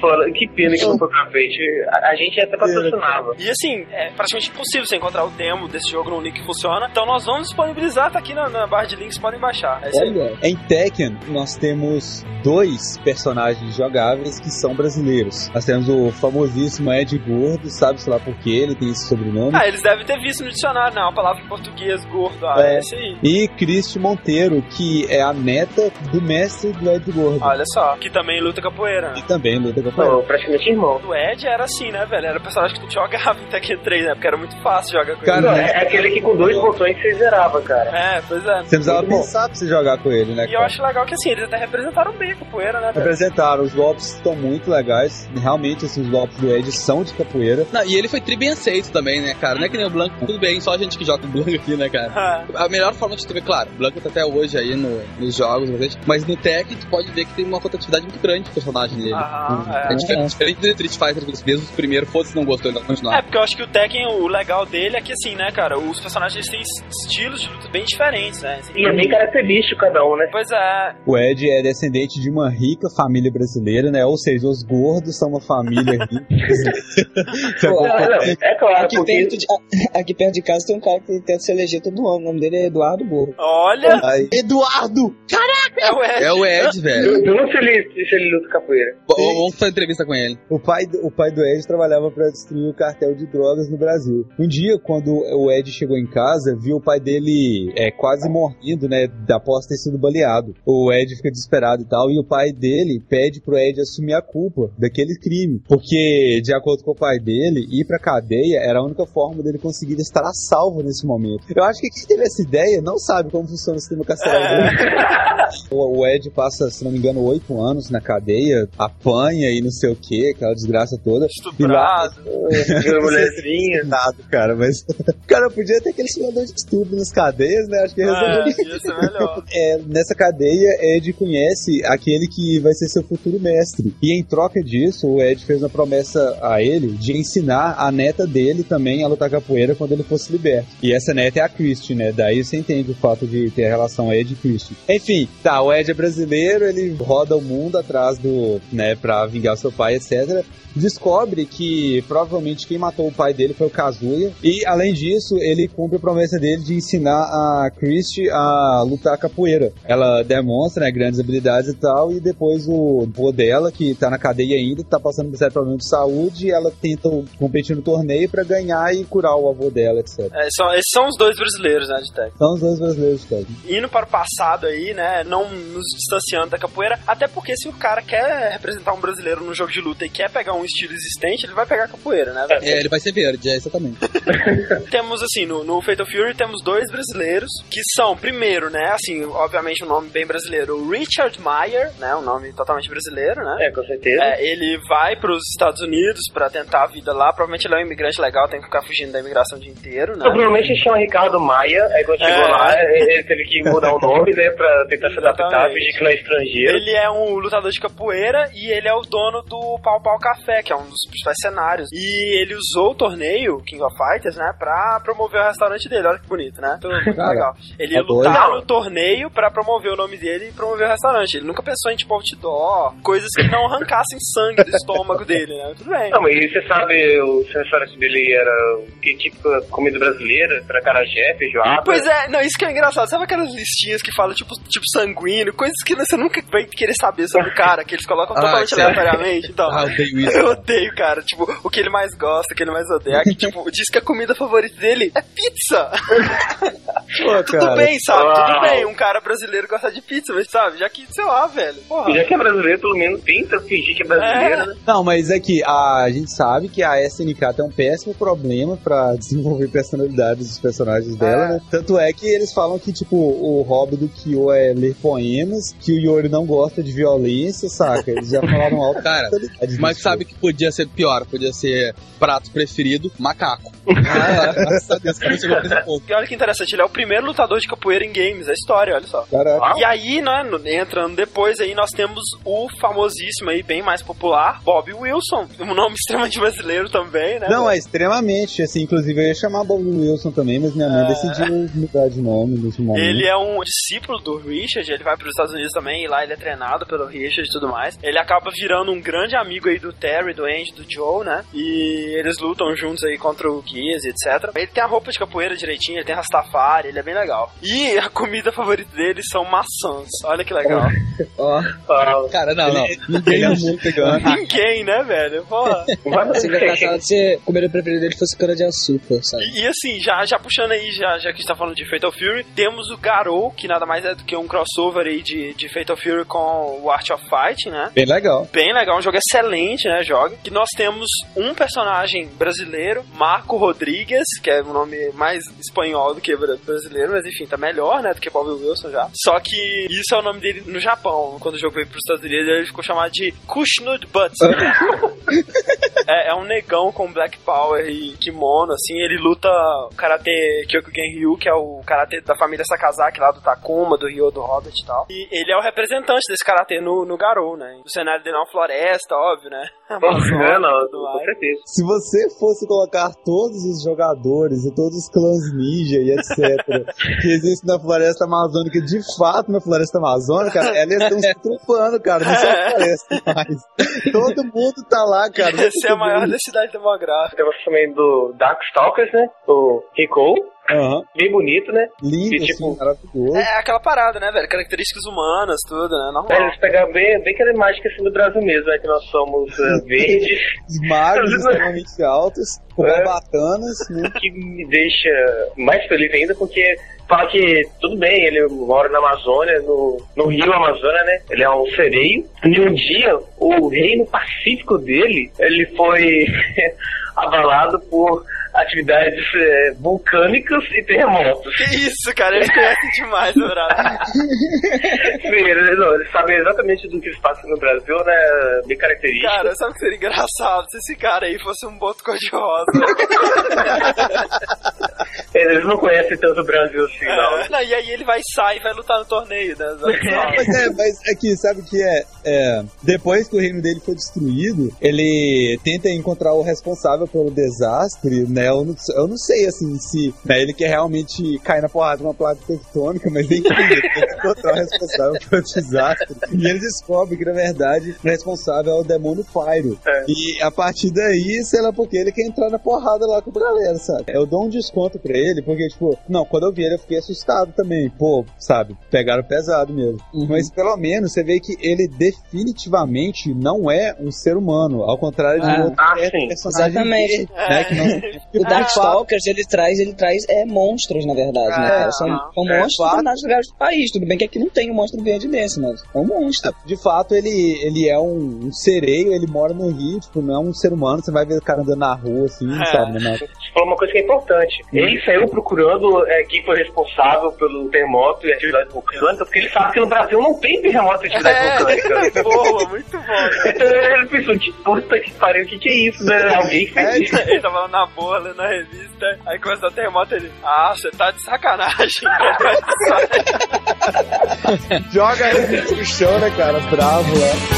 Foda. Que pena que não foi pra frente. A, a gente até patrocinava. E assim, é praticamente impossível você encontrar o demo desse jogo no link que funciona. Então nós vamos disponibilizar, tá aqui na, na barra de links, podem baixar. É. Olha, Em Tekken, nós temos dois personagens jogáveis que são brasileiros. Nós temos o famosíssimo Ed Gordo, sabe-se lá por que ele tem esse sobrenome. Ah, eles devem ter visto no dicionário, né? Uma palavra em português, gordo. Ah, é, É. esse aí. E Cristi Monteiro, que é a neta do mestre do Ed Gordo. Olha só, que também luta capoeira? E também luta com a Não, praticamente irmão. O Ed era assim, né, velho? Era o personagem que tu jogava em Tekken 3, né? Porque era muito fácil jogar com Cara, ele. É, é aquele que com dois botões você zerava, cara. É, pois é. Você precisava Muito bom. pensar pra você jogar com ele, né? E eu acho legal que assim, eles até representaram bem a capoeira, né, velho? Representaram, os golpes estão muito legais. Realmente, assim, os golpes do Ed são de capoeira. Não, e ele foi tri bem aceito também, né, cara? Não é que nem o Blanco, tudo bem, só a gente que joga o Blanco aqui, né, cara? Ah, A melhor forma de tu ver, claro, o Blanco tá até hoje aí no- nos jogos, mas no Tech tu pode ver que tem uma rotatividade muito grande do personagem dele. Aham, É é. diferente, diferente do Street Fighter, os mesmos primeiro, foda-se, não gostou, ele vai continuar. É, porque eu acho que o Tekken, o legal dele é que assim, né, cara, os personagens têm estilos de luta bem diferentes, né? Assim, E é bem característico cada um, né? Pois é, O Ed é descendente de uma rica família brasileira, né? Ou seja, os gordos são uma família rica. Não, não, é claro, aqui porque perto, de, aqui perto de casa tem um cara que tenta se eleger todo ano. O nome dele é Eduardo Borro. olha, Aí, Eduardo! é o Ed. É o Ed, velho. eu eu não sei se ele, se ele luta capoeira. V- Vamos fazer entrevista com ele. O pai, do- o pai do Ed trabalhava para destruir o cartel de drogas no Brasil. Um dia, quando o Ed chegou em casa, viu o pai dele é, quase morrendo, né? Após ter sido baleado. O Ed fica desesperado e tal, e o pai dele pede pro Ed assumir a culpa daquele crime. Porque, de acordo com o pai dele, ir pra cadeia era a única forma dele conseguir estar a salvo nesse momento. Eu acho que quem teve essa ideia não sabe como funciona o sistema carcerário dele. O, o Ed passa, se não me engano, oito anos na cadeia, apanha e não sei o que, aquela desgraça toda. Estuprado. Viu a mulherzinha. Nada, cara, mas. Cara, podia ter aquele simulador de estupro nas cadeias, né? Acho que É, resolveria. ia ser melhor. É, nessa cadeia, Ed conhece aquele que vai ser seu futuro mestre. E em troca disso, o Ed fez uma promessa a ele de ensinar a neta dele também a lutar capoeira quando ele fosse liberto. E essa neta é a Christie, né? Daí você entende o fato de ter a relação Ed e Christie. Enfim, tá, o Ed é brasileiro, ele roda o mundo atrás do, né, pra vingar seu pai, etc descobre que provavelmente quem matou o pai dele foi o Kazuya. E além disso, ele cumpre a promessa dele de ensinar a Christie a lutar capoeira. Ela demonstra né, grandes habilidades e tal, e depois o vô dela, que tá na cadeia ainda, tá passando por certo problema de saúde, ela tenta competir no torneio pra ganhar e curar o avô dela, etc. É, são- esses são os dois brasileiros, né, de Tekken. São os dois brasileiros, cara. Indo para o passado aí, né, não nos distanciando da capoeira, até porque se o cara quer representar um brasileiro no jogo de luta e quer pegar um estilo existente, ele vai pegar a capoeira, né, velho? É, ele vai ser verde, é exatamente. Temos, assim, no, no Fatal Fury temos dois brasileiros, que são, primeiro, né, assim, obviamente um nome bem brasileiro, o Richard Meyer, né, um nome totalmente brasileiro, né? É, com certeza. É, ele vai para os Estados Unidos para tentar a vida lá. Provavelmente ele é um imigrante legal, tem que ficar fugindo da imigração o dia inteiro, né? Então, provavelmente chama Ricardo Maia, aí quando chegou É. lá, ele teve que mudar o nome, né, pra tentar se adaptar, fingir que não é estrangeiro. Ele é um lutador de capoeira e ele é o dono do Pau Pau Café, que é um dos principais cenários. E ele usou o torneio King of Fighters, né, pra promover o restaurante dele. Olha que bonito, né? Tudo muito Cara, legal. Ele ia é doido. lutar no torneio pra promover o nome dele e promover o restaurante. Ele nunca pensou em tipo outdoor, coisas que não arrancassem sangue do estômago dele, né? Tudo bem. Não, mas e você sabe, o restaurante dele era que tipo comida brasileira? Era carajé, feijoada? Pois é, não, isso que é engraçado. Sabe aquelas listinhas que falam, tipo, tipo sanguíneo, coisas que você nunca vai querer saber sobre o cara, que eles colocam Ah, totalmente sério? aleatoriamente. Então, Ah, eu odeio isso. eu odeio, cara. Tipo, o que ele mais gosta, o que ele mais odeia. Que, tipo, diz que a comida favorita dele é pizza. Pô, Tudo cara. bem, sabe? Uau. Tudo bem. Um cara brasileiro gosta de pizza, mas sabe? Já que, sei lá, velho. Porra. Já que é brasileiro, pelo menos tenta fingir que é brasileiro, É. né? Não, mas é que a, gente sabe que a SNK tem um péssimo problema pra desenvolver personalidades dos personagens dela, É. né? Tanto é que eles falam que, tipo, o hobby do Kyo é ler poemas, que o Yori não gosta de violência, saca? Eles já falaram alto. Cara, Mas sabe que podia ser pior, podia ser prato preferido, macaco. Ah, graças a Deus que não chegou nesse ponto. E olha que interessante, ele é o primeiro lutador de capoeira em games, é história, olha só. Caraca. E aí, né, entrando depois aí, nós temos o famosíssimo aí, bem mais popular, Bob Wilson. Um nome extremamente brasileiro também, né? Não, é extremamente, assim, inclusive eu ia chamar Bob Wilson também, mas minha mãe É. decidiu mudar de nome nesse momento. Ele é um discípulo do Richard, ele vai para os Estados Unidos também, e lá ele é treinado pelo Richard e tudo mais. Ele acaba virando um grande amigo aí do Terry, do Andy, do Joe, né? E eles lutam juntos aí contra o e etc. Ele tem a roupa de capoeira direitinho, ele tem Rastafari, ele é bem legal. E a comida favorita dele são maçãs. Olha que legal. Ó, Ah, Cara, não, não. Ele é muito vegano. Ninguém, né, velho? Porra. vai- seria engraçado se a comida preferida dele fosse cana de açúcar, sabe? E, e assim, já, já puxando aí, já, já que a gente tá falando de Fatal Fury, temos o Garou, que nada mais é do que um crossover aí de, de Fatal Fury com o Art of Fight, né? Bem legal. Bem legal, um jogo excelente, né? Joga. Que nós temos um personagem brasileiro, Marco Rodrigues, que é um nome mais espanhol do que bra- brasileiro, mas enfim, tá melhor, né? Do que Bob Wilson já. Só que isso é o nome dele no Japão. Quando o jogo veio pros Estados Unidos, ele ficou chamado de Kushnud Butts. é, é um negão com black power e kimono, assim. Ele luta karatê Kyokugen Ryu, que é o karatê da família Sakazaki lá do Takuma, do Ryo, do Hobbit e tal. E ele é o representante desse karatê no, no Garou, né? O cenário dele é uma floresta, óbvio, né? Amazônia É, não, e tudo com certeza. Se você fosse colocar todos os jogadores e todos os clãs ninja e etc. que existem na floresta amazônica, de fato na floresta amazônica, elas estão se trupando, cara. Não só floresta mais. Todo mundo tá lá, cara. Essa é a maior densidade demográfica. Temos também do Darkstalkers, né? O Rico. Aham. Bem bonito, né? Lindo, E, tipo, assim, maravilhoso. É aquela parada, né, velho? Características humanas, tudo, né? É, Normal. eles pegaram bem, bem aquela imagem que é assim do Brasil mesmo, né? Que nós somos eh, verdes, Os magos extremamente altos, com É. barbatanas, né? que me deixa mais feliz ainda, porque fala que tudo bem, ele mora na Amazônia, no, no Rio Amazônia, né? Ele é um sereio. E um dia, o reino pacífico dele, ele foi abalado por atividades eh, vulcânicas e terremotos. Que isso, cara? Eles conhecem demais, o Brasil. Sim, eles, não, eles sabem exatamente do que se passa no Brasil, né? Bem característico. Cara, sabe o que seria engraçado se esse cara aí fosse um boto cor-de-rosa? Eles não conhecem tanto o Brasil assim, não. É. Não, e aí ele vai sair e vai lutar no torneio, né? Mas é, mas é que, sabe o que é? É, Depois que o reino dele foi destruído, ele tenta encontrar o responsável pelo desastre, né? Eu não, eu não sei, assim, se né, ele quer realmente cair na porrada de uma placa tectônica, mas enfim, ele tem que encontrar o responsável pelo desastre. E ele descobre que, na verdade, o responsável é o demônio Pyro. É. E a partir daí, sei lá porque, ele quer entrar na porrada lá com a galera, sabe? Eu dou um desconto pra ele, porque, tipo, não, quando eu vi ele, eu fiquei assustado também. Pô, sabe? Pegaram pesado mesmo. Mas pelo menos você vê que ele definitivamente não é um ser humano, ao contrário de Ah. outro Ah, é sim. personagem Exatamente. né, que não- O Darkstalkers, ele traz, ele traz é, monstros, na verdade, né, É, cara? São, são É, monstros fato. em determinados lugares do país. Tudo bem que aqui não tem um monstro verde desse, mas é um monstro. De fato, ele, ele é um, um sereio, ele mora no Rio, tipo, não é um ser humano, você vai ver o cara andando na rua, assim, É. sabe? Né? Você falou uma coisa que é importante. Ele saiu procurando é, quem foi responsável pelo terremoto e atividade vulcânica, porque ele sabe que no Brasil não tem terremoto e atividade vulcânica. É, boa, muito bom. Então ele pensou, que puta que pariu, o que, que é isso, né? Alguém fez isso. Ele falando na boa, lendo a revista, aí começou a terremoto ele. Ah, você tá de sacanagem. Joga revista no chão, né, cara? Bravo lá.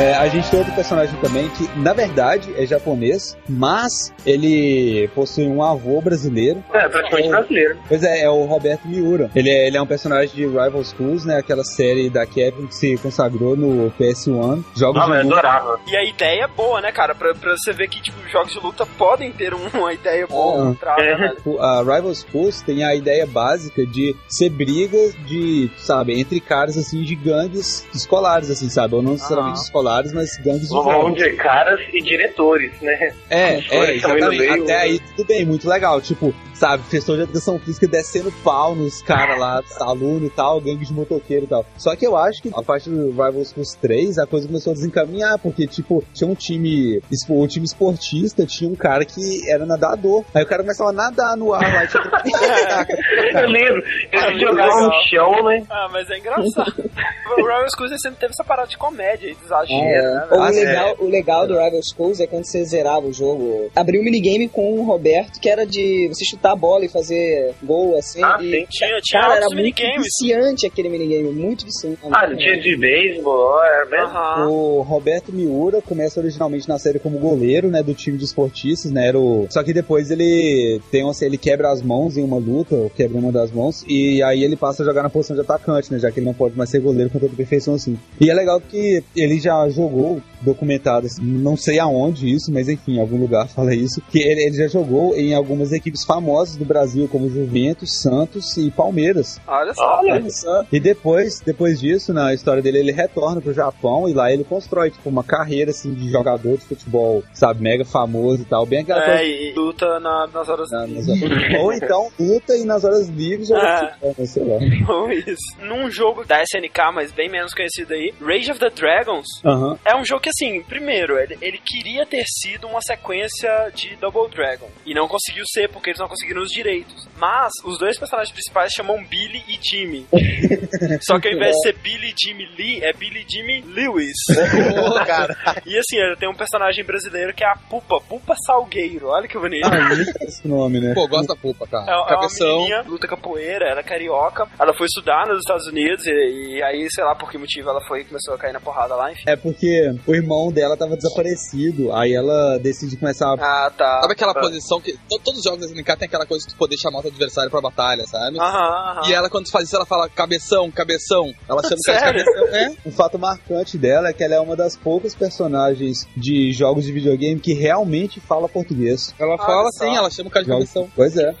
É, a gente tem outro personagem também que, na verdade, é japonês, mas ele possui um avô brasileiro. É, praticamente brasileiro. Pois é, é o Roberto Miura. Ele é, ele é um personagem de Rival Schools, né? Aquela série da Capcom que se consagrou no PS1. Jogos Ah, de luta. adorava. E a ideia é boa, né, cara? Pra, pra você ver que, tipo, jogos de luta podem ter um- uma ideia boa Ah. trás, né, É. velho? A Rival Schools tem a ideia básica de ser brigas de, sabe, entre caras, assim, de gangues escolares, assim, sabe? Ou não necessariamente Aham. escolares, mas gangues de Vão de caras e diretores, né? É, é, exatamente. meio, Até aí tudo bem, muito legal. Tipo, sabe, questão de educação física descendo pau nos caras lá, aluno e tal, gangue de motoqueiro e tal. Só que eu acho que a partir do Rival Schools 3, a coisa começou a desencaminhar, porque, tipo, tinha um time, espo- um time esportista, tinha um cara que era nadador. Aí o cara começava a nadar no ar lá, tipo, Eu lembro. Ah, Eles jogavam no chão, né? Ah, mas é engraçado. o Royal Schools sempre teve essa parada de comédia e de exagero, É. né, O? Ah, legal, o legal do Rival Schools é quando você zerava o jogo. Abriu um minigame com o Roberto, que era de você chutar a bola e fazer gol, assim. Ah, e, sim. Tinha, tinha cara, era muito viciante aquele minigame, muito viciante. Ah, tinha de beisebol, era mesmo? Aham. O Roberto Miura começa originalmente na série como goleiro, né, do time de esportistas, né, era o... Só que depois ele tem uma, ele quebra as mãos em uma luta, ou quebra uma das mãos, e aí ele passa a jogar na posição de atacante, né, já que ele não pode mais ser goleiro com toda perfeição assim. E é legal que ele já jogou documentado, assim, não sei aonde isso, mas enfim, em algum lugar fala isso, que ele, ele já jogou em algumas equipes famosas do Brasil, como Juventus, Santos e Palmeiras. Olha só. Olha, Só. E depois, depois disso, na história dele, ele retorna pro Japão e lá ele constrói, tipo, uma carreira, assim, de jogador de futebol, sabe, mega famoso e tal, bem aquela É, e luta na- nas horas na- nas horas- Ou então luta e nas horas livres ou É. futebol, sei lá. Ou isso. Num jogo da SNK, mas bem menos conhecido aí, Rage of the Dragons, Aham. é um jogo que, assim, primeiro, ele, ele queria ter sido uma sequência de Double Dragon. E não conseguiu ser, porque eles não conseguiram os direitos. Mas, os dois personagens principais chamam Billy e Jimmy. Só que ao invés de ser Billy Jimmy Lee, é Billy Jimmy Lewis. Pô, cara. E assim, ele tem um personagem brasileiro que é a Pupa, Pupa Salgueiro. Olha que bonito. Ah, muito esse nome, né? Pô, gosto da pupa, É, cara. é uma Cabeção. menininha, luta capoeira, ela é carioca. Ela foi estudar nos Estados Unidos e, e aí, sei lá por que motivo, ela foi e começou a cair na porrada lá, enfim. É porque o irmão dela tava desaparecido, aí ela decide começar a... Ah, tá. Sabe aquela Tá. posição que. to- Todos os jogos da SNK tem aquela coisa de tu poder chamar o teu adversário pra batalha, sabe? Aham, aham. E ela, quando faz isso, ela fala cabeção, cabeção. Ela chama o cara de cabeção. É? Um fato marcante dela é que ela é uma das poucas personagens de jogos de videogame que realmente fala português. Ela Olha fala assim, ela chama o cara de Jogos- cabeção. Pois é.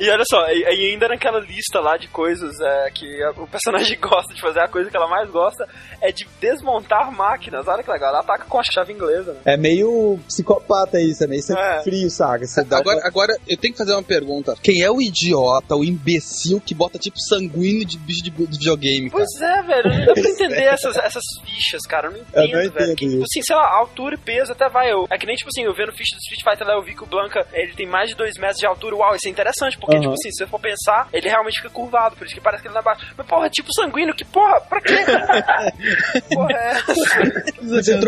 E olha só, e, e ainda naquela lista lá de coisas é, que a- o personagem gosta de fazer, a coisa que ela mais gosta é de desmontar máquinas. Olha que legal, ela ataca com a chave inglesa, né? É meio psicopata isso, é meio É. frio, saca? Você dá Agora, uma- agora, eu tenho que fazer uma pergunta. Quem é o idiota, o imbecil que bota tipo sanguíneo de bicho de, de videogame, cara? Pois é, velho, não dá pra entender essas, essas fichas, cara. Eu não entendo, Eu não velho. entendo Que, isso. assim, sei lá, altura e peso até vai. Eu, é que nem, tipo assim, eu vendo ficha do Street Fighter lá, eu vi que o Blanca, ele tem mais de 2 metros de altura. Uau, isso é interessante, porque, tipo assim, se você for pensar, ele realmente fica curvado, por isso que parece que ele não é baixo. Mas, porra, tipo sanguíneo, que porra, pra quê? porra, é essa,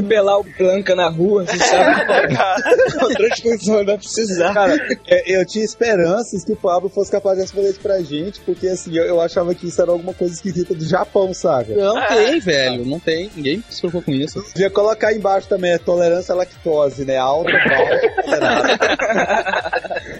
atropelar o Blanca na rua, você sabe? não precisar. Cara, é, eu tinha esperanças que o Pablo fosse capaz de responder isso pra gente, porque assim, eu, eu achava que isso era alguma coisa esquisita do Japão, saca? Não É. tem, velho. Não tem. Ninguém se preocupa com isso. Podia colocar embaixo também a tolerância à lactose, né? Alta, baixa.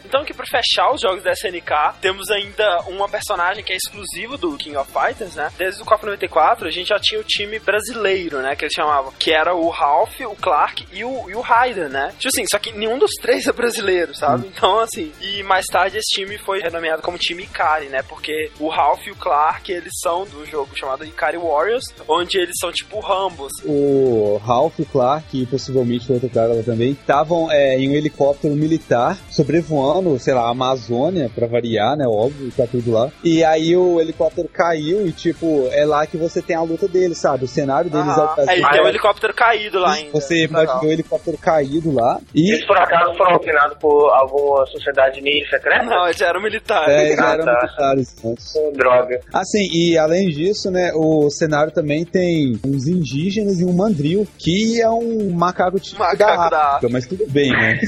Então, que fechar os jogos da SNK, temos ainda uma personagem que é exclusivo do King of Fighters, né? Desde o KOF 94, a gente já tinha o time brasileiro, né? Que eles chamavam. Que era o Ralph, o Clark e o, e o Raiden, né? Tipo assim, só que nenhum dos três é brasileiro, sabe? Então, assim. E mais tarde esse time foi renomeado como time Ikari, né? Porque o Ralph e o Clark, eles são do jogo chamado Ikari Warriors, onde eles são tipo Rambos. o Ralph, o Clark e possivelmente o outro cara lá também estavam é, em um helicóptero militar sobrevoando, sei lá, lá, Amazônia, pra variar, né? Óbvio, tá tudo lá. E aí o helicóptero caiu e, tipo, é lá que você tem a luta deles, sabe? O cenário deles Ah, é o aí tem um helicóptero caído lá ainda. Você pode ver o helicóptero caído lá. E Eles por acaso foram treinados por alguma sociedade ninja secreta? Não, eles eram militares. é, já Ah, eram tá. militares. Hum, Droga. Assim, e além disso, né, o cenário também tem uns indígenas e um mandril, que é um macaco típico Macaco da da África, África. mas tudo bem, né?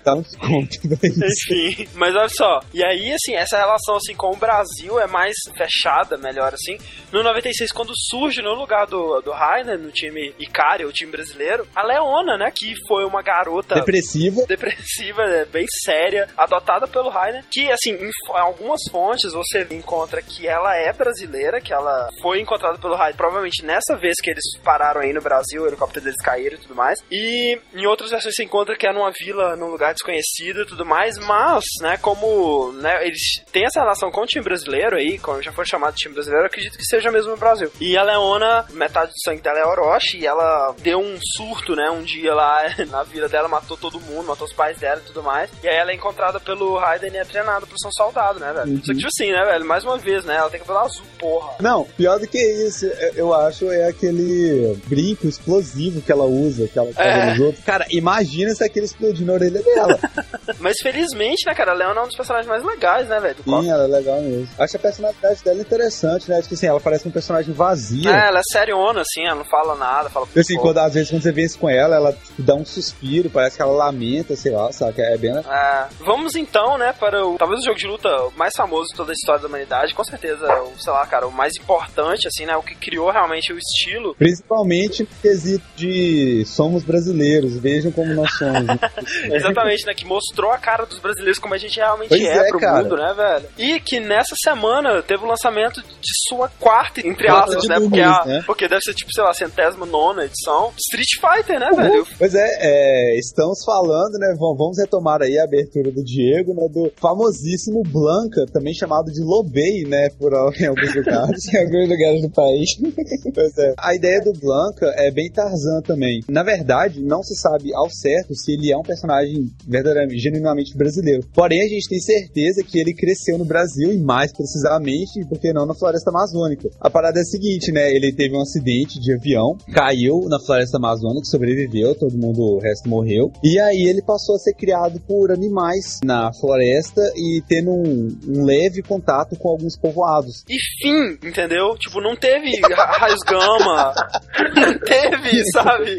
então, conta isso. Enfim, mas olha só. E aí, assim, essa relação assim com o Brasil é mais fechada, melhor assim. No 96, quando surge no lugar do, do Rainer, no time Icari, o time brasileiro, a Leona, né, que foi uma garota Depressiva. depressiva, né, bem séria, adotada pelo Rainer, que, assim, em algumas fontes você encontra que ela é brasileira, que ela foi encontrada pelo Rainer, provavelmente nessa vez que eles pararam aí no Brasil, o helicóptero deles caíram e tudo mais, e em outras versões você encontra que é numa vila, num lugar desconhecido e tudo mais, mas, né, como, né, eles têm essa relação com o time brasileiro aí, como já foi chamado de time brasileiro, eu acredito que seja mesmo no Brasil. E a Leona, metade do sangue dela é Orochi, e ela deu um surto, né, um dia lá na vila dela, matou todo mundo, matou os pais dela e tudo mais. E aí ela é encontrada pelo Raiden e é treinada ser um soldado, né, velho? Só que, tipo assim, né, velho, mais uma vez, né, ela tem cabelo azul, porra. Não, pior do que isso, eu- eu acho, é aquele brinco explosivo que ela usa, que ela É. nos outros. Cara, imagina se aquele explodiu na orelha dela. Mas felizmente, né, cara, a Leona é um dos personagens mais legais, né, velho? Sim, ela é legal mesmo. Acho a personalidade dela interessante, né? Acho que assim, ela parece um personagem vazia. É, ela é seriona, assim, ela não fala nada, fala Assim, pô. quando, às vezes quando você vê isso com ela, ela tipo, dá um suspiro, parece que ela lamenta, sei lá, sabe? É bem É, vamos então, né, para o talvez o jogo de luta mais famoso de toda a história da humanidade, com certeza, o, sei lá, cara, o mais importante, assim, né, o que criou realmente o estilo. Principalmente no quesito de somos brasileiros, vejam como nós somos. Exatamente, né, que mostrou a cara dos brasileiros como a gente realmente Pois é, é, pro cara. mundo, né, velho? E que nessa semana teve o lançamento de sua quarta, entre Quarta aspas, né, porque, a- né? porque deve ser, tipo, sei lá, centésima nona edição, Street Fighter, né, velho? Pois é, é, estamos falando, né? vam- Vamos retomar aí a abertura do Diego, né? Do famosíssimo Blanca, também chamado de Lobei, né? Por em alguns lugares. Em alguns lugares do país. Pois é. A ideia do Blanca é bem Tarzan também. Na verdade, não se sabe ao certo se ele é um personagem verdadeiramente, genuinamente brasileiro. Porém, a gente tem certeza que ele cresceu no Brasil e mais precisamente, por que não, na floresta amazônica. A parada é a seguinte, né? Ele teve um acidente de avião, caiu na floresta amazônica, sobreviveu, todo mundo, o resto morreu. E aí ele passou a ser criado por animais na floresta e tendo um, um leve contato com alguns povoados. E fim, entendeu? Tipo, não teve ra- raios gama, não teve, sabe?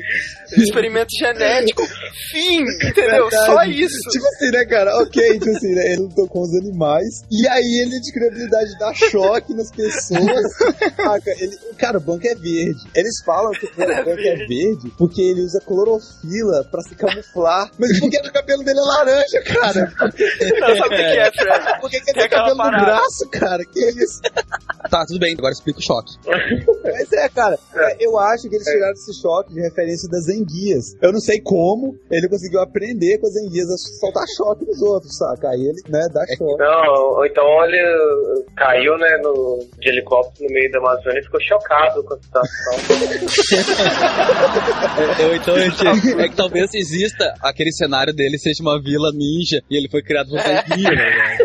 Experimento genético. Fim, entendeu? Só Verdade. isso. Tipo assim, né, cara? Ok, tipo assim, né? Ele lutou com os animais. E aí ele adquiriu a habilidade de dar choque nas pessoas. Saca? Ele, cara, o banco é verde. Eles falam que o banco é verde porque ele usa clorofila pra se camuflar. Mas por que o cabelo dele é laranja, cara? Não sabe o que é, Fred? Por que, que ele Tem cabelo no parada. braço, cara? Que isso? Tá, tudo bem, agora explica o choque. Mas é, cara, é, eu acho que eles tiraram esse choque de referência das enguias. Eu não sei como ele conseguiu aprender com as enguias a soltar choque nos outros, Aí ele, né, dá choque. Não, ou então ele caiu, né, no, de helicóptero no meio da Amazônia e ficou chocado com a situação. Ou então é que, é que talvez exista aquele cenário dele seja uma vila ninja e ele foi criado por guia, né?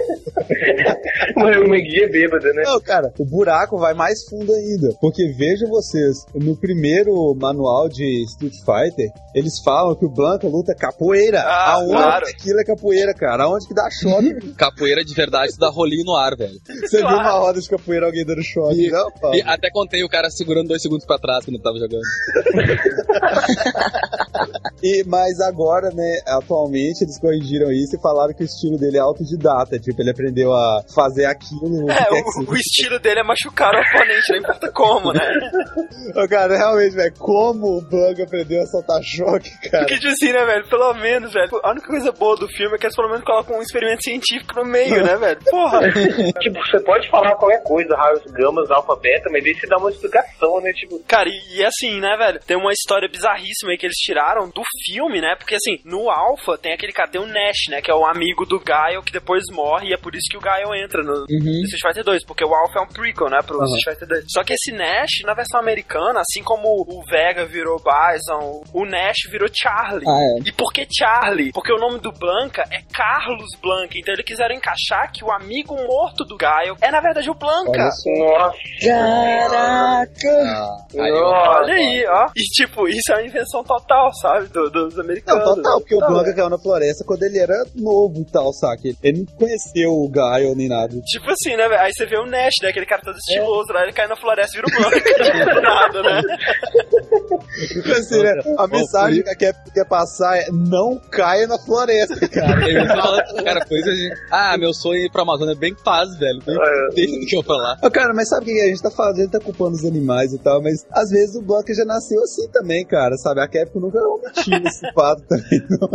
uma, guia bêbada, né? Não, cara, o buraco vai mais fundo ainda. Porque vejam vocês, no primeiro manual de Street Fighter, eles falam que o Blanca luta capoeira. Ah, Aonde claro. que aquilo é capoeira, cara? Aonde que dá choque? Capoeira de verdade dá rolinho no ar, velho. Você viu uma roda de capoeira alguém dando choque? E- não? E até contei o cara segurando dois segundos pra trás quando tava jogando. E, mas agora, né, atualmente eles corrigiram isso e falaram que o estilo dele é autodidata. Tipo, ele aprendeu a fazer aquilo. É, que quer que o, seja. o estilo dele é machucar o oponente, não importa como, né? Ô, Cara, realmente, velho, como o Blanca aprendeu a soltar choque, cara? Porque, tipo assim, né, velho? Pelo menos, velho. A única coisa boa do filme é que eles pelo menos colocam um experimento científico no meio, né, velho? Porra! Tipo, você pode falar qualquer coisa, raios gamas, alfa, beta, mas daí você dá uma explicação, né? Tipo, Cara, e, e assim, né, velho? Tem uma história bizarríssima aí que eles tiraram do filme, né? Porque assim, no Alpha tem aquele cara, tem o Nash, né? Que é o amigo do Gaio que depois morre e é por isso que o Gaio entra no, no Uhum. Street Fighter 2, porque o Alpha é um prequel, né, pro Aham. Street Fighter 2. Só que esse Nash, na versão americana, assim como o Vega virou Bison, o Nash virou Charlie. Ah, é. E por que Charlie? Porque o nome do Blanca é Carlos Blanca, então eles quiseram encaixar que o amigo morto do Gaio é, na verdade, o Blanca. Nossa. Caraca! Ah, aí, ó. Nossa. Olha aí, ó. E tipo, isso é uma invenção total, sabe? do- dos Não, americanos. total, porque o Blanca caiu na floresta quando ele era novo e tal, saca? Ele não conheceu o Gaio nem nada. Tipo assim, né? Aí você vê o Nash, né? Aquele cara todo estiloso, lá ele cai na floresta e vira o Blanca. Do nada, né? Tipo assim, né? A mensagem que a Cap quer passar é não caia na floresta, cara. Ele fala, cara, coisa de. Ah, meu sonho é ir pra Amazônia é bem fácil, velho. Bem, É. Deixa que eu. Ô, cara, mas sabe o que a gente tá falando? A gente tá culpando os animais e tal, mas às vezes o Blanca já nasceu assim também, cara, sabe? A Capcom nunca omitiu esse fato também. não.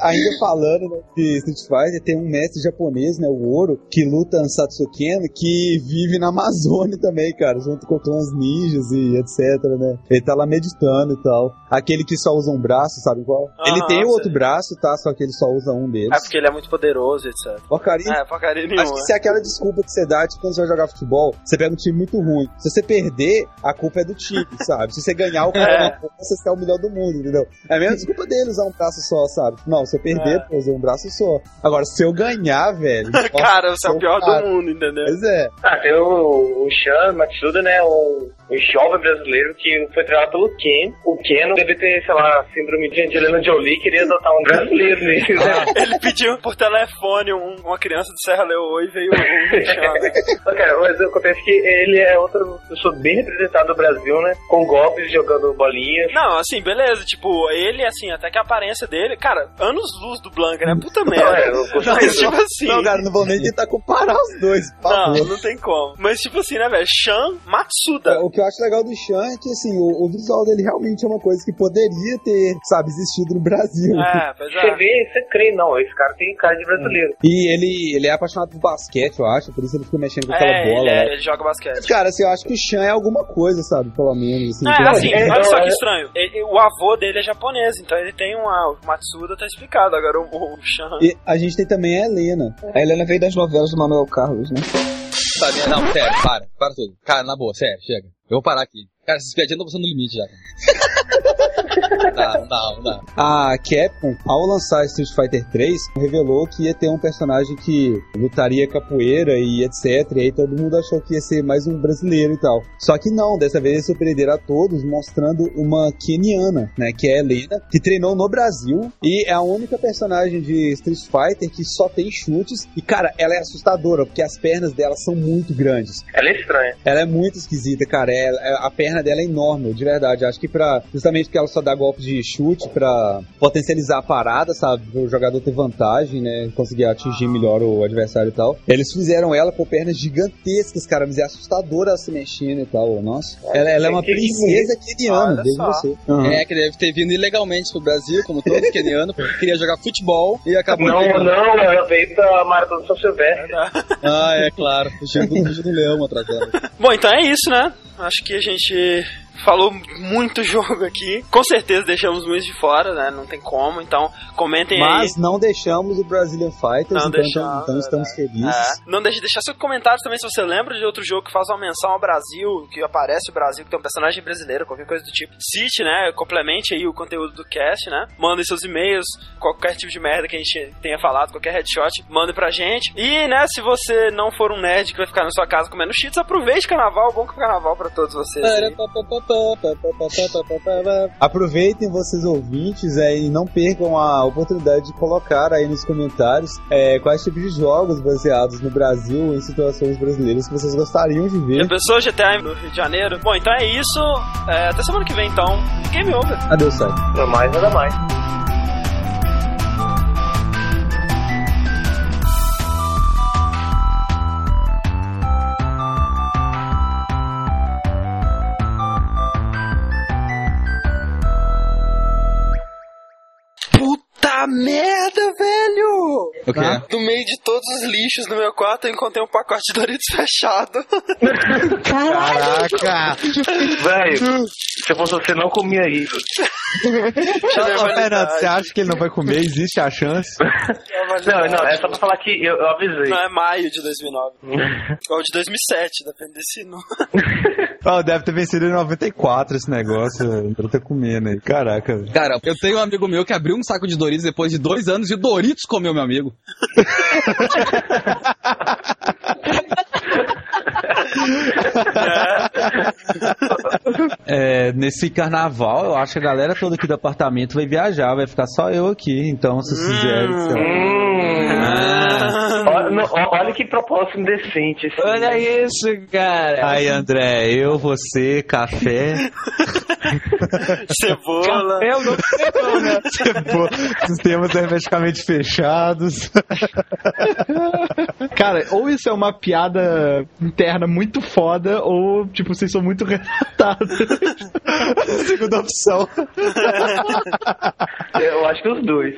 Ainda falando né, de Street Fighter, tem um mestre japonês, né, o Que luta no Satsuken, que vive na Amazônia também, cara, junto com clãs ninjas e etc, né? Ele tá lá meditando e tal. Aquele que só usa um braço, sabe qual? ele tem o outro braço, tá? Só que ele só usa um deles. É porque ele é muito poderoso, etc. Porcaria É, porcaria Acho nenhuma. que se é aquela desculpa que você dá, tipo, quando você vai jogar futebol, você pega um time muito ruim. Se você perder, a culpa é do time, sabe? Se você ganhar, o cara É. uma você é o melhor do mundo, entendeu? É a mesma desculpa dele usar um braço só, sabe? Não, se eu perder, É. pô, usei um braço só. Agora, se eu ganhar, velho. nossa, Cara, você é o pior cara. do mundo, entendeu? Pois é. Ah, tem o, o Shan Matsuda, né? Um, um jovem brasileiro que foi treinado pelo Ken. O Ken deve ter, sei lá, síndrome de Angelina Jolie queria adotar um brasileiro nele, né? Ele pediu por telefone um- uma criança do Serra Leoa e veio o Michel, né? Mas, cara, mas acontece que ele é outra pessoa bem representada no Brasil, né? Com golpes jogando bolinhas. Não, assim, beleza, tipo, ele, assim, até que a aparência dele, cara, anos luz do Blanca, né? Puta Não, merda. é, eu gosto Mas, disso. tipo assim. Não, cara, não vou nem tentar comparar os dois, Não, não tem como. Mas, tipo assim, né, velho? Shan Matsuda. O que eu acho legal do Chan é que, assim, o, o visual dele realmente é uma coisa que poderia ter, sabe, existido no Brasil. É, pois Você é. vê, você crê, não, esse cara tem cara de brasileiro. E ele, ele é apaixonado por basquete, eu acho, por isso ele fica mexendo com aquela É, bola. ele, é, né? ele joga basquete. Cara, assim, eu acho que o Chan é alguma coisa, sabe? Pelo menos. Assim, É, assim, é, olha só que é- estranho. Ele- o avô dele é japonês, então ele tem uma. O Matsuda tá explicado. Agora o, o. E a gente tem também a Helena. A Helena veio das novelas do Manuel Carlos, né? Sabe? Não, sério, para. Para tudo. Cara, na boa, sério, chega. Eu vou parar aqui. Cara, essas piadinhas estão passando no limite já. Não, não, não. A Capcom, ao lançar Street Fighter 3, revelou que ia ter um personagem que lutaria capoeira e etc. E aí todo mundo achou que ia ser mais um brasileiro e tal. Só que não, dessa vez eles surpreenderam a todos mostrando uma keniana, né? Que é a Helena, que treinou no Brasil e é a única personagem de Street Fighter que só tem chutes. E cara, ela é assustadora, porque as pernas dela são muito grandes. Ela é estranha. Ela é muito esquisita, cara. É- é- a perna dela é enorme, de verdade. Acho que pra. Justamente porque ela só dá golpes de chute pra potencializar a parada, sabe? O jogador ter vantagem, né? Conseguir atingir melhor o adversário e tal. Eles fizeram ela com pernas gigantescas, cara. Mas é assustadora ela se mexendo e tal. Nossa. Ela, ela é uma princesa keniana, Olha desde você. Aham. É, que deve ter vindo ilegalmente pro Brasil, como todo keniano, porque queria jogar futebol e acabou Não, pegando. não, ela veio pra Maratona de São Silvestre. Ah, é claro. Fugindo do fugindo do leão atrasando. Bom, então é isso, né? Acho que a gente falou muito jogo aqui. Com certeza deixamos muitos de fora, né? Não tem como. Então, comentem Mas aí. não deixamos o Brazilian Fighters, Não então, deixamos, então estamos felizes. É. Não deixe de deixar seu comentário também se você lembra de outro jogo que faz uma menção ao Brasil, que aparece o Brasil, que tem um personagem brasileiro, qualquer coisa do tipo. Cite, né? Complemente aí o conteúdo do cast, né? Mandem seus e-mails, qualquer tipo de merda que a gente tenha falado, qualquer headshot, mande pra gente. E, né, se você não for um nerd que vai ficar na sua casa comendo cheats, aproveite carnaval, bom carnaval pra todos vocês. aí. Aproveitem vocês ouvintes é, e não percam a oportunidade de colocar aí nos comentários é, quais tipos de jogos baseados no Brasil em situações brasileiras que vocês gostariam de ver. Já pensou GTA no Rio de Janeiro? Bom, então é isso. É, até semana que vem, então. Game over. Adeus, sai. Nada mais, nada mais. Merda, velho! O quê? Do meio de todos os lixos no meu quarto, eu encontrei um pacote de Doritos fechado. Caraca! Velho, se eu fosse você, não comia isso. Ô, Fernando, você acha que ele não vai comer? Existe a chance? Não, não, é só pra falar que eu, eu avisei. Não, é maio de 2009. Ou de 2007, depende desse número. Oh, deve ter vencido em 94 esse negócio. Pra ter comendo aí. Caraca. Cara, eu tenho um amigo meu que abriu um saco de Doritos depois de dois anos e o Doritos comeu meu amigo. é. É, nesse carnaval, eu acho que a galera toda aqui do apartamento vai viajar, vai ficar só eu aqui. Então, se vocês quiserem. sei lá. Hum. Olha, não, ó- olha que propósito indecente. esse. Olha isso, cara. Aí, André, eu, você, café, Cebola. Eu não sei não, né? Pô, sistemas hermeticamente fechados. Cara, ou isso é uma piada interna muito foda, ou, tipo, vocês são muito retardados. Segunda opção. Eu acho que os dois.